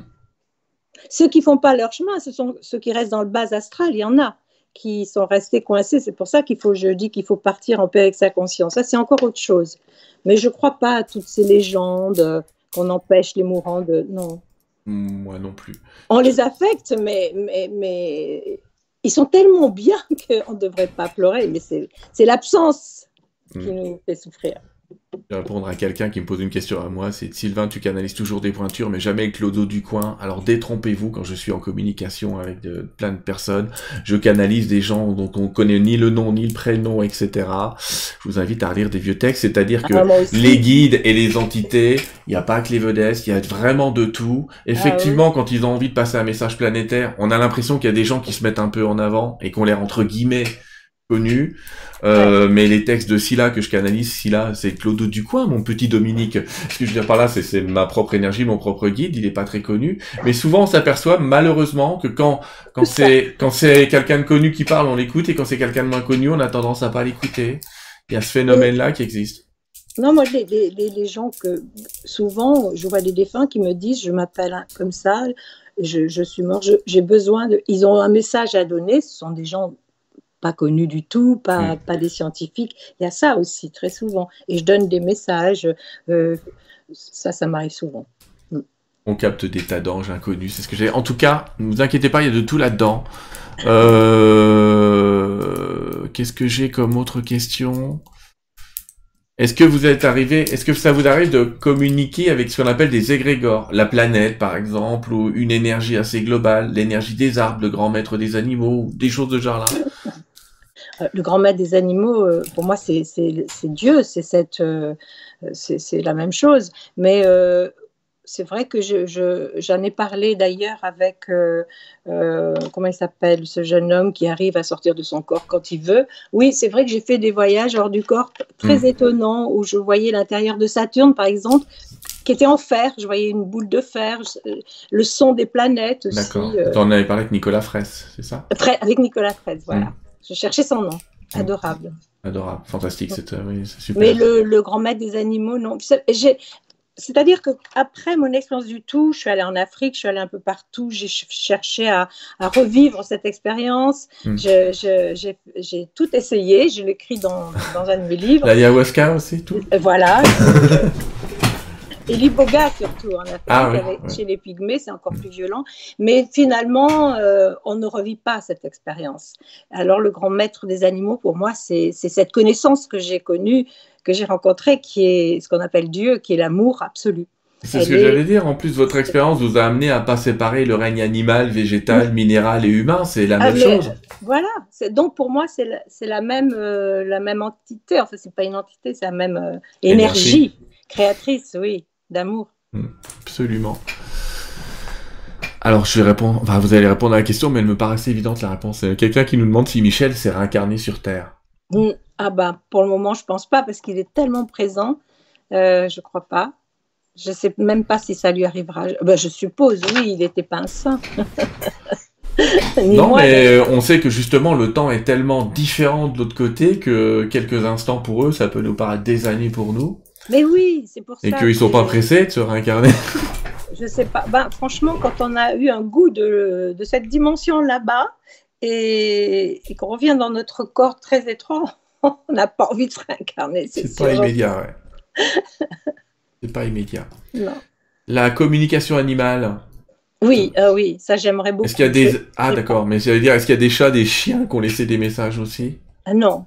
Speaker 2: Ceux qui font pas leur chemin, ce sont ceux qui restent dans le bas astral. Il y en a qui sont restés coincés. C'est pour ça qu'il faut, je dis qu'il faut partir en paix avec sa conscience. Ça, c'est encore autre chose. Mais je ne crois pas à toutes ces légendes qu'on empêche les mourants de. Non.
Speaker 1: Moi non plus.
Speaker 2: On les affecte, mais, mais, mais ils sont tellement bien qu'on ne devrait pas pleurer. Mais c'est l'absence qui mm. nous fait souffrir.
Speaker 1: Je vais répondre à quelqu'un qui me pose une question à moi, c'est Sylvain, tu canalises toujours des pointures, mais jamais avec l'odo du coin. Alors détrompez-vous quand je suis en communication avec de, plein de personnes. Je canalise des gens dont on connaît ni le nom, ni le prénom, etc. Je vous invite à relire des vieux textes, c'est-à-dire que ah, les guides et les entités, il n'y a pas que les vedettes, il y a vraiment de tout. Effectivement, ah quand ils ont envie de passer un message planétaire, on a l'impression qu'il y a des gens qui se mettent un peu en avant et qu'on les entre guillemets connu. Euh, mais les textes de Scylla que je canalise, Scylla, c'est Claude Ducoin, mon petit Dominique. Ce que je veux dire par là, c'est ma propre énergie, mon propre guide. Il est pas très connu, mais souvent on s'aperçoit malheureusement que quand quand c'est quand c'est quelqu'un de connu qui parle, on l'écoute, et quand c'est quelqu'un de moins connu, on a tendance à pas l'écouter. Il y a ce phénomène-là qui existe.
Speaker 2: Non, moi, les, les, les, gens que souvent, je vois des défunts qui me disent, je m'appelle comme ça, je, je suis mort, j'ai besoin de. Ils ont un message à donner. Ce sont des gens pas connus du tout, pas, mm. pas des scientifiques. Il y a ça aussi, très souvent. Et je donne des messages. Euh, ça, ça m'arrive souvent.
Speaker 1: Mm. On capte des tas d'anges inconnus, c'est ce que j'ai. En tout cas, ne vous inquiétez pas, il y a de tout là-dedans. Euh, qu'est-ce que j'ai comme autre question? Est-ce que vous êtes arrivé, est-ce que ça vous arrive de communiquer avec ce qu'on appelle des égrégores? La planète, par exemple, ou une énergie assez globale, l'énergie des arbres, le grand maître des animaux, des choses de genre là?
Speaker 2: Le grand maître des animaux, euh, pour moi, c'est Dieu, c'est cette, euh, c'est la même chose. Mais c'est vrai que j'en je, ai parlé d'ailleurs avec, comment il s'appelle, ce jeune homme qui arrive à sortir de son corps quand il veut. Oui, c'est vrai que j'ai fait des voyages hors du corps très mmh. étonnants où je voyais l'intérieur de Saturne, par exemple, qui était en fer. Je voyais une boule de fer, le son des planètes aussi.
Speaker 1: D'accord. Tu en avais parlé avec Nicolas Fraisse, c'est ça?
Speaker 2: Avec Nicolas Fraisse, voilà. Mmh. Je cherchais son nom. Adorable.
Speaker 1: Adorable, fantastique, c'est euh, super.
Speaker 2: Mais le, grand maître des animaux, non. C'est-à-dire que après mon expérience du tout, je suis allée en Afrique, je suis allée un peu partout, j'ai cherché à, revivre cette expérience. Hmm. J'ai tout essayé, je l'écris dans, dans un de mes livres.
Speaker 1: L'ayahuasca aussi, tout.
Speaker 2: Voilà. Et l'iboga surtout en Afrique, ah chez les pygmées, c'est encore plus violent. Mais finalement, euh, on ne revit pas cette expérience. Alors le grand maître des animaux, pour moi, c'est cette connaissance que j'ai connue, que j'ai rencontrée, qui est ce qu'on appelle Dieu, qui est l'amour absolu.
Speaker 1: C'est ce que j'allais dire. En plus, votre expérience vous a amené à pas séparer le règne animal, végétal, minéral et humain. C'est la ah, même chose.
Speaker 2: Voilà. Donc pour moi, c'est la, même euh, la même entité. Enfin, c'est pas une entité, c'est la même euh, énergie créatrice, oui d'amour.
Speaker 1: Hmm, absolument. Alors, je vais répondre, enfin, vous allez répondre à la question, mais elle me paraissait évidente la réponse. Quelqu'un qui nous demande si Michel s'est réincarné sur Terre.
Speaker 2: Hmm, ah bah, pour le moment, je pense pas, parce qu'il est tellement présent. Euh, je crois pas. Je sais même pas si ça lui arrivera. Bah, je suppose, oui, il n'était pas un saint.
Speaker 1: non, mais on sait que justement le temps est tellement différent de l'autre côté que quelques instants pour eux, ça peut nous paraître des années pour nous.
Speaker 2: Mais oui, c'est pour ça.
Speaker 1: Et qu'ils sont pas pressés de se réincarner.
Speaker 2: Je sais pas. Ben, franchement, quand on a eu un goût de, de cette dimension là-bas et, qu'on revient dans notre corps très étroit, on n'a pas envie de se réincarner.
Speaker 1: C'est pas immédiat, ouais. c'est pas immédiat. Non. La communication animale.
Speaker 2: Oui, euh, oui, ça j'aimerais beaucoup.
Speaker 1: Est-ce qu'il y a des ah d'accord, mais j'allais dire, est-ce qu'il y a des chats, des chiens qui ont laissé des messages aussi?
Speaker 2: Ah, Non,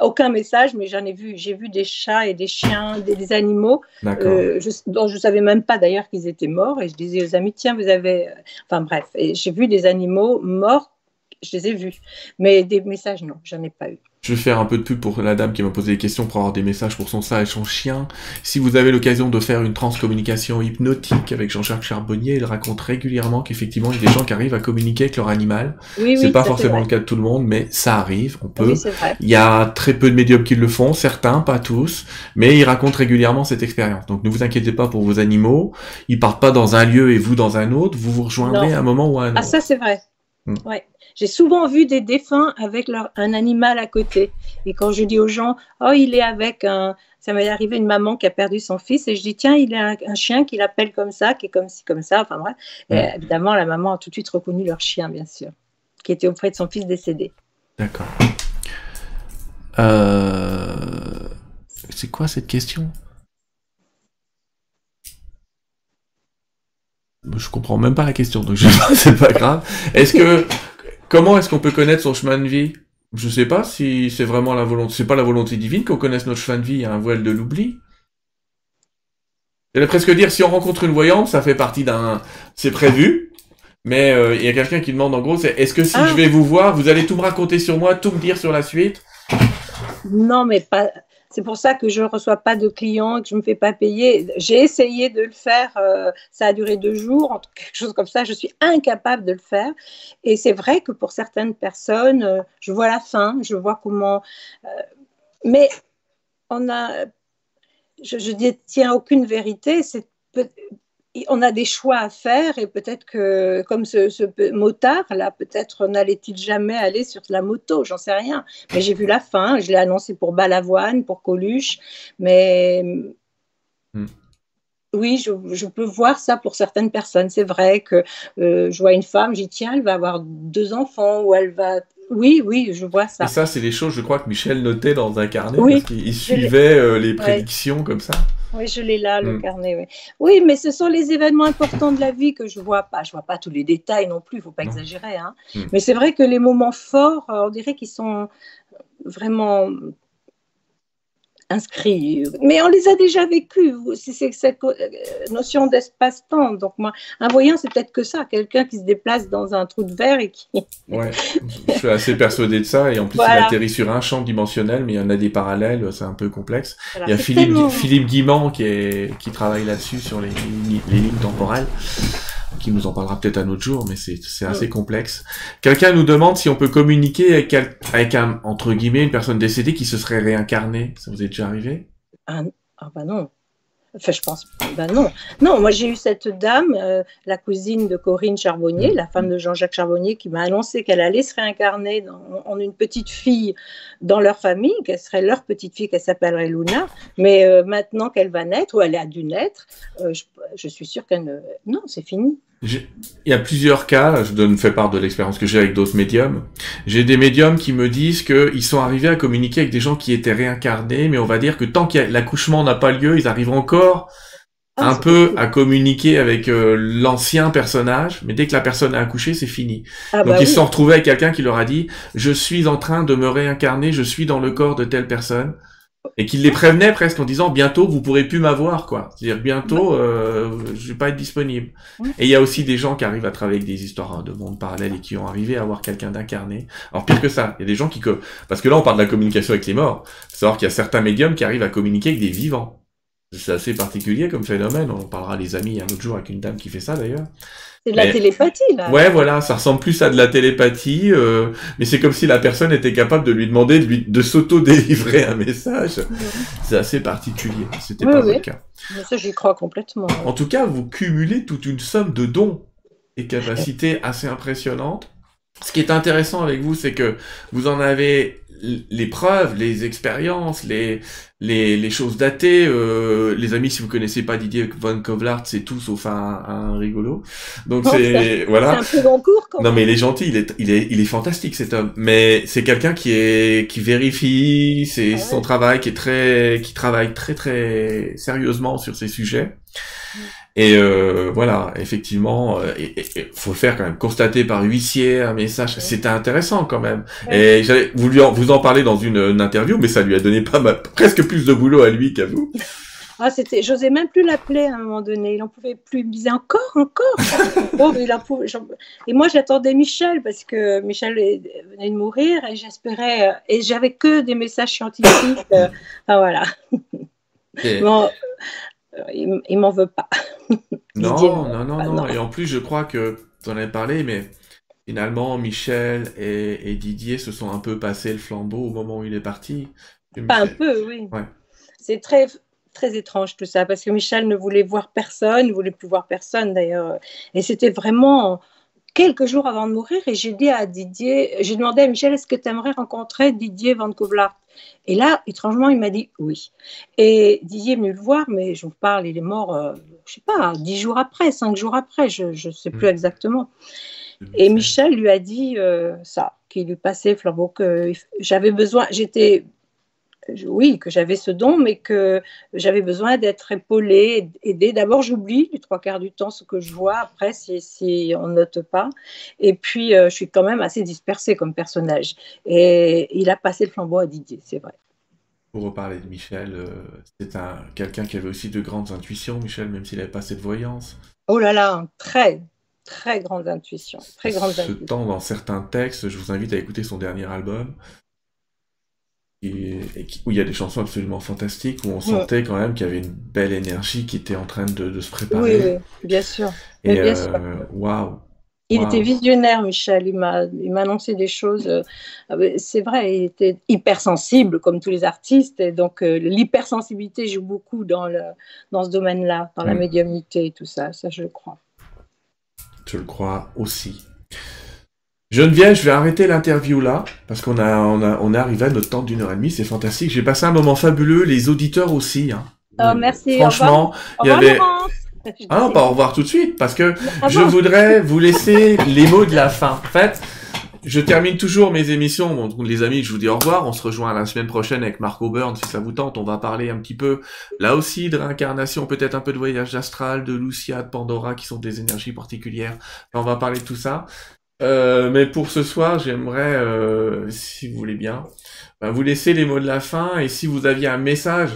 Speaker 2: aucun message, mais j'en ai vu, j'ai vu des chats et des chiens, des, animaux euh, je, dont je savais même pas d'ailleurs qu'ils étaient morts. Et je disais aux amis, tiens, vous avez, euh, enfin bref, et j'ai vu des animaux morts je les ai vus. Mais des messages, non, j'en ai pas eu.
Speaker 1: Je vais faire un peu de pub pour la dame qui m'a posé des questions pour avoir des messages pour son chat et son chien. Si vous avez l'occasion de faire une transcommunication hypnotique avec Jean-Jacques Charbonnier, il raconte régulièrement qu'effectivement, il y a des gens qui arrivent à communiquer avec leur animal. Oui, c'est pas forcément le cas de tout le monde, mais ça arrive, on peut. il y a très peu de médiums qui le font, certains, pas tous, mais il raconte régulièrement cette expérience. Donc ne vous inquiétez pas pour vos animaux, ils partent pas dans un lieu et vous dans un autre, vous vous rejoindrez à un moment ou à un ah, autre.
Speaker 2: Ah ça c'est vrai. Hmm. Ouais. J'ai souvent vu des défunts avec leur, un animal à côté. Et quand je dis aux gens, oh, il est avec un. Ça m'est arrivé une maman qui a perdu son fils et je dis, tiens, il a un, chien qui l'appelle comme ça, qui est comme ci, comme ça. Enfin bref. Et évidemment, la maman a tout de suite reconnu leur chien, bien sûr, qui était auprès de son fils décédé.
Speaker 1: D'accord. Euh... C'est quoi cette question? Je comprends même pas la question, donc je c'est pas grave. Est-ce que Comment est-ce qu'on peut connaître son chemin de vie? Je sais pas si c'est vraiment la volonté. C'est pas la volonté divine qu'on connaisse notre chemin de vie. Il y a un voile de l'oubli. J'allais presque dire si on rencontre une voyante, ça fait partie d'un. C'est prévu. Mais euh, il y a quelqu'un qui demande en gros, c'est est-ce que si ah. je vais vous voir, vous allez tout me raconter sur moi, tout me dire sur la suite?
Speaker 2: Non, mais pas. C'est pour ça que je ne reçois pas de clients, que je ne me fais pas payer. J'ai essayé de le faire, euh, ça a duré deux jours, quelque chose comme ça. Je suis incapable de le faire. Et c'est vrai que pour certaines personnes, euh, je vois la fin, je vois comment. Euh, mais on a. Je, je détiens aucune vérité. C'est on a des choix à faire et peut-être que, comme ce, motard, là, peut-être n'allait-il jamais aller sur la moto, j'en sais rien. Mais j'ai vu la fin, je l'ai annoncé pour Balavoine, pour Coluche, mais hmm. oui, je, peux voir ça pour certaines personnes. C'est vrai que euh, je vois une femme, j'y tiens, elle va avoir deux enfants ou elle va oui, oui, je vois ça.
Speaker 1: Et ça, c'est des choses, je crois, que Michel notait dans un carnet, oui, parce qu'il suivait euh, les prédictions comme ça.
Speaker 2: Oui, je l'ai là, le mm. carnet. Oui. oui. mais ce sont les événements importants de la vie que je vois pas. Je vois pas tous les détails non plus, il faut pas exagérer. Hein. Mm. Mais c'est vrai que les moments forts, euh, on dirait qu'ils sont vraiment inscrits. Mais on les a déjà vécus. C'est cette euh, notion d'espace-temps. Donc, moi, un voyant, c'est peut-être que ça. Quelqu'un qui se déplace dans un trou de verre et qui.
Speaker 1: ouais, je suis assez persuadé de ça. Et en plus, il atterrit sur un champ dimensionnel, mais il y en a des parallèles. C'est un peu complexe. il y a Philippe, Philippe Guimand qui, est, qui travaille là-dessus sur les, les lignes temporelles qui nous en parlera peut-être un autre jour, mais c'est assez complexe. Quelqu'un nous demande si on peut communiquer avec, avec un, entre guillemets, une personne décédée qui se serait réincarnée. Ça vous est déjà arrivé?
Speaker 2: Ah, ah bah non. Enfin, je pense. Ben non. Non, moi j'ai eu cette dame, euh, la cousine de Corinne Charbonnier, la femme de Jean-Jacques Charbonnier, qui m'a annoncé qu'elle allait se réincarner en une petite fille dans leur famille, qu'elle serait leur petite fille, qu'elle s'appellerait Luna. Mais euh, maintenant qu'elle va naître, ou elle a dû naître, euh, je, suis sûre qu'elle ne. Non, c'est fini.
Speaker 1: Il y a plusieurs cas, je donne fais part de l'expérience que j'ai avec d'autres médiums. J'ai des médiums qui me disent qu'ils sont arrivés à communiquer avec des gens qui étaient réincarnés, mais on va dire que tant que l'accouchement n'a pas lieu, ils arrivent encore ah, un peu à communiquer avec euh, l'ancien personnage, mais dès que la personne a accouché, c'est fini. Ah, Donc bah ils se sont retrouvés avec quelqu'un qui leur a dit « Je suis en train de me réincarner, je suis dans le corps de telle personne » et qu'il les prévenait presque en disant bientôt vous pourrez plus m'avoir quoi. C'est-à-dire bientôt euh, je vais pas être disponible. Et il y a aussi des gens qui arrivent à travailler avec des histoires hein, de monde parallèle et qui ont arrivé à avoir quelqu'un d'incarné. Alors pire que ça il y a des gens qui parce que là on parle de la communication avec les morts. Savoir qu'il y a certains médiums qui arrivent à communiquer avec des vivants c'est assez particulier comme phénomène on parlera les amis un autre jour avec une dame qui fait ça d'ailleurs
Speaker 2: c'est de la télépathie, là.
Speaker 1: Ouais, voilà, ça ressemble plus à de la télépathie, euh, mais c'est comme si la personne était capable de lui demander de, lui, de s'auto-délivrer un message. C'est assez particulier, c'était pas le cas.
Speaker 2: ça, j'y crois complètement.
Speaker 1: En tout cas, vous cumulez toute une somme de dons et capacités assez impressionnantes. Ce qui est intéressant avec vous, c'est que vous en avez les preuves, les expériences, les, les, les choses datées. Euh, les amis, si vous connaissez pas Didier Von Kovlart, c'est tout sauf un, un rigolo. Donc c'est voilà.
Speaker 2: C'est un peu bon cours. Quand
Speaker 1: non mais il est gentil, il est il est il est fantastique cet homme. Mais c'est quelqu'un qui est qui vérifie c'est ah son travail, qui est très qui travaille très très sérieusement sur ces sujets. Mm. Et euh, voilà, effectivement, il euh, faut le faire quand même. Constater par huissier un message, c'était intéressant quand même. Et j'avais voulu en, vous en parler dans une, interview, mais ça lui a donné pas mal, presque plus de boulot à lui qu'à vous.
Speaker 2: Ah, c'était, j'osais même plus l'appeler à un moment donné. Il n'en pouvait plus. Il me disait encore, encore? oh, il en pouvait, et moi, j'attendais Michel parce que Michel venait de mourir et j'espérais. Et j'avais que des messages scientifiques. enfin, voilà. Bon, il, il m'en veut pas.
Speaker 1: non, non, non, non, Et en plus, je crois que tu en avais parlé, mais finalement, Michel et, Didier se sont un peu passé le flambeau au moment où il est parti.
Speaker 2: Pas un peu, oui. C'est très, très étrange tout ça, parce que Michel ne voulait voir personne, ne voulait plus voir personne d'ailleurs. Et c'était vraiment quelques jours avant de mourir, et j'ai dit à Didier, j'ai demandé à Michel, est-ce que tu aimerais rencontrer Didier Van Kovlart Et là, étrangement, il m'a dit oui. Et Didier est venu le voir, mais je vous parle, il est mort, je euh, je sais pas, dix jours après, cinq jours après, je ne sais plus mm. exactement. Et Michel lui a dit euh, ça, qu'il lui passait flambeau, que j'avais besoin, j'étais, oui, que j'avais ce don, mais que j'avais besoin d'être épaulée, aidée. D'abord, j'oublie les trois quarts du temps ce que je vois, après, si, si on note pas. Et puis, euh, je suis quand même assez dispersée comme personnage. Et il a passé le flambeau à Didier, c'est vrai.
Speaker 1: Pour reparler de Michel, euh, c'est un, quelqu'un qui avait aussi de grandes intuitions, Michel, même s'il n'avait pas cette voyance.
Speaker 2: Oh là là, très, très grande intuition. Très grande
Speaker 1: Ce temps dans certains textes, je vous invite à écouter son dernier album, et, où il y a des chansons absolument fantastiques, où on sentait quand même qu'il y avait une belle énergie qui était en train de, se préparer.
Speaker 2: Oui, bien sûr.
Speaker 1: Et euh, waouh!
Speaker 2: Il était visionnaire, Michel. Il m'a, annoncé des choses. Euh, ah ben, c'est vrai, il était hypersensible, comme tous les artistes. Et donc, euh, l'hypersensibilité joue beaucoup dans, le, dans ce domaine-là, dans la mm. médiumnité et tout ça. Ça, je le crois.
Speaker 1: Je le crois aussi. Geneviève, je vais arrêter l'interview là, parce qu'on a, on a, on est arrivé à notre temps d'une heure et demie, c'est fantastique. J'ai passé un moment fabuleux, les auditeurs aussi. Hein.
Speaker 2: Oh, merci.
Speaker 1: Franchement, il y avait. Ah non, pas au revoir tout de suite, parce que ah je voudrais vous laisser les mots de la fin. En fait, je termine toujours mes émissions. Bon, les amis, je vous dis au revoir. On se rejoint la semaine prochaine avec Marco Burn, si ça vous tente. On va parler un petit peu, là aussi, de réincarnation, peut-être un peu de voyage astral, de Lucia, de Pandora, qui sont des énergies particulières. On va parler de tout ça. Euh, mais pour ce soir, j'aimerais, euh, si vous voulez bien, bah, vous laisser les mots de la fin. Et si vous aviez un message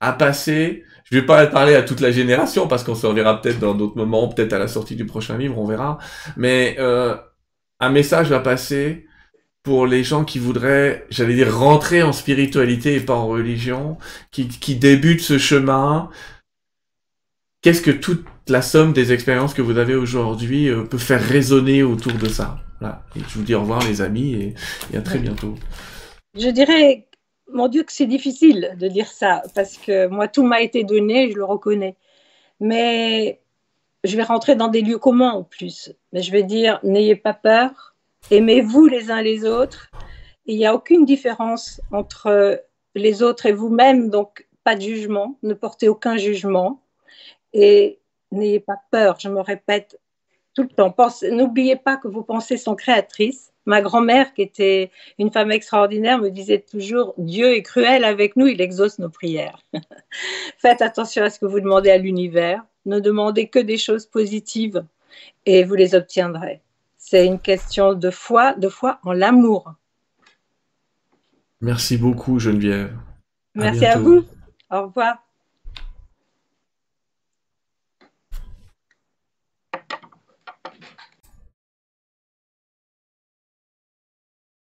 Speaker 1: à passer, je vais pas parler à toute la génération parce qu'on se reverra peut-être dans d'autres moments, peut-être à la sortie du prochain livre, on verra. Mais euh, un message à passer pour les gens qui voudraient, j'allais dire, rentrer en spiritualité et pas en religion, qui, qui débutent ce chemin. Qu'est-ce que toute la somme des expériences que vous avez aujourd'hui euh, peut faire résonner autour de ça? Voilà. Et je vous dis au revoir les amis et, et à très bientôt.
Speaker 2: Je dirais, mon Dieu, que c'est difficile de dire ça parce que moi, tout m'a été donné, je le reconnais. Mais je vais rentrer dans des lieux communs en plus. Mais je vais dire, n'ayez pas peur, aimez-vous les uns les autres. Il n'y a aucune différence entre les autres et vous-même, donc pas de jugement, ne portez aucun jugement. Et n'ayez pas peur, je me répète tout le temps. N'oubliez pas que vos pensées sont créatrices. Ma grand-mère, qui était une femme extraordinaire, me disait toujours Dieu est cruel avec nous, il exauce nos prières. Faites attention à ce que vous demandez à l'univers. Ne demandez que des choses positives et vous les obtiendrez. C'est une question de foi, de foi en l'amour.
Speaker 1: Merci beaucoup, Geneviève.
Speaker 2: Merci à vous. Au revoir.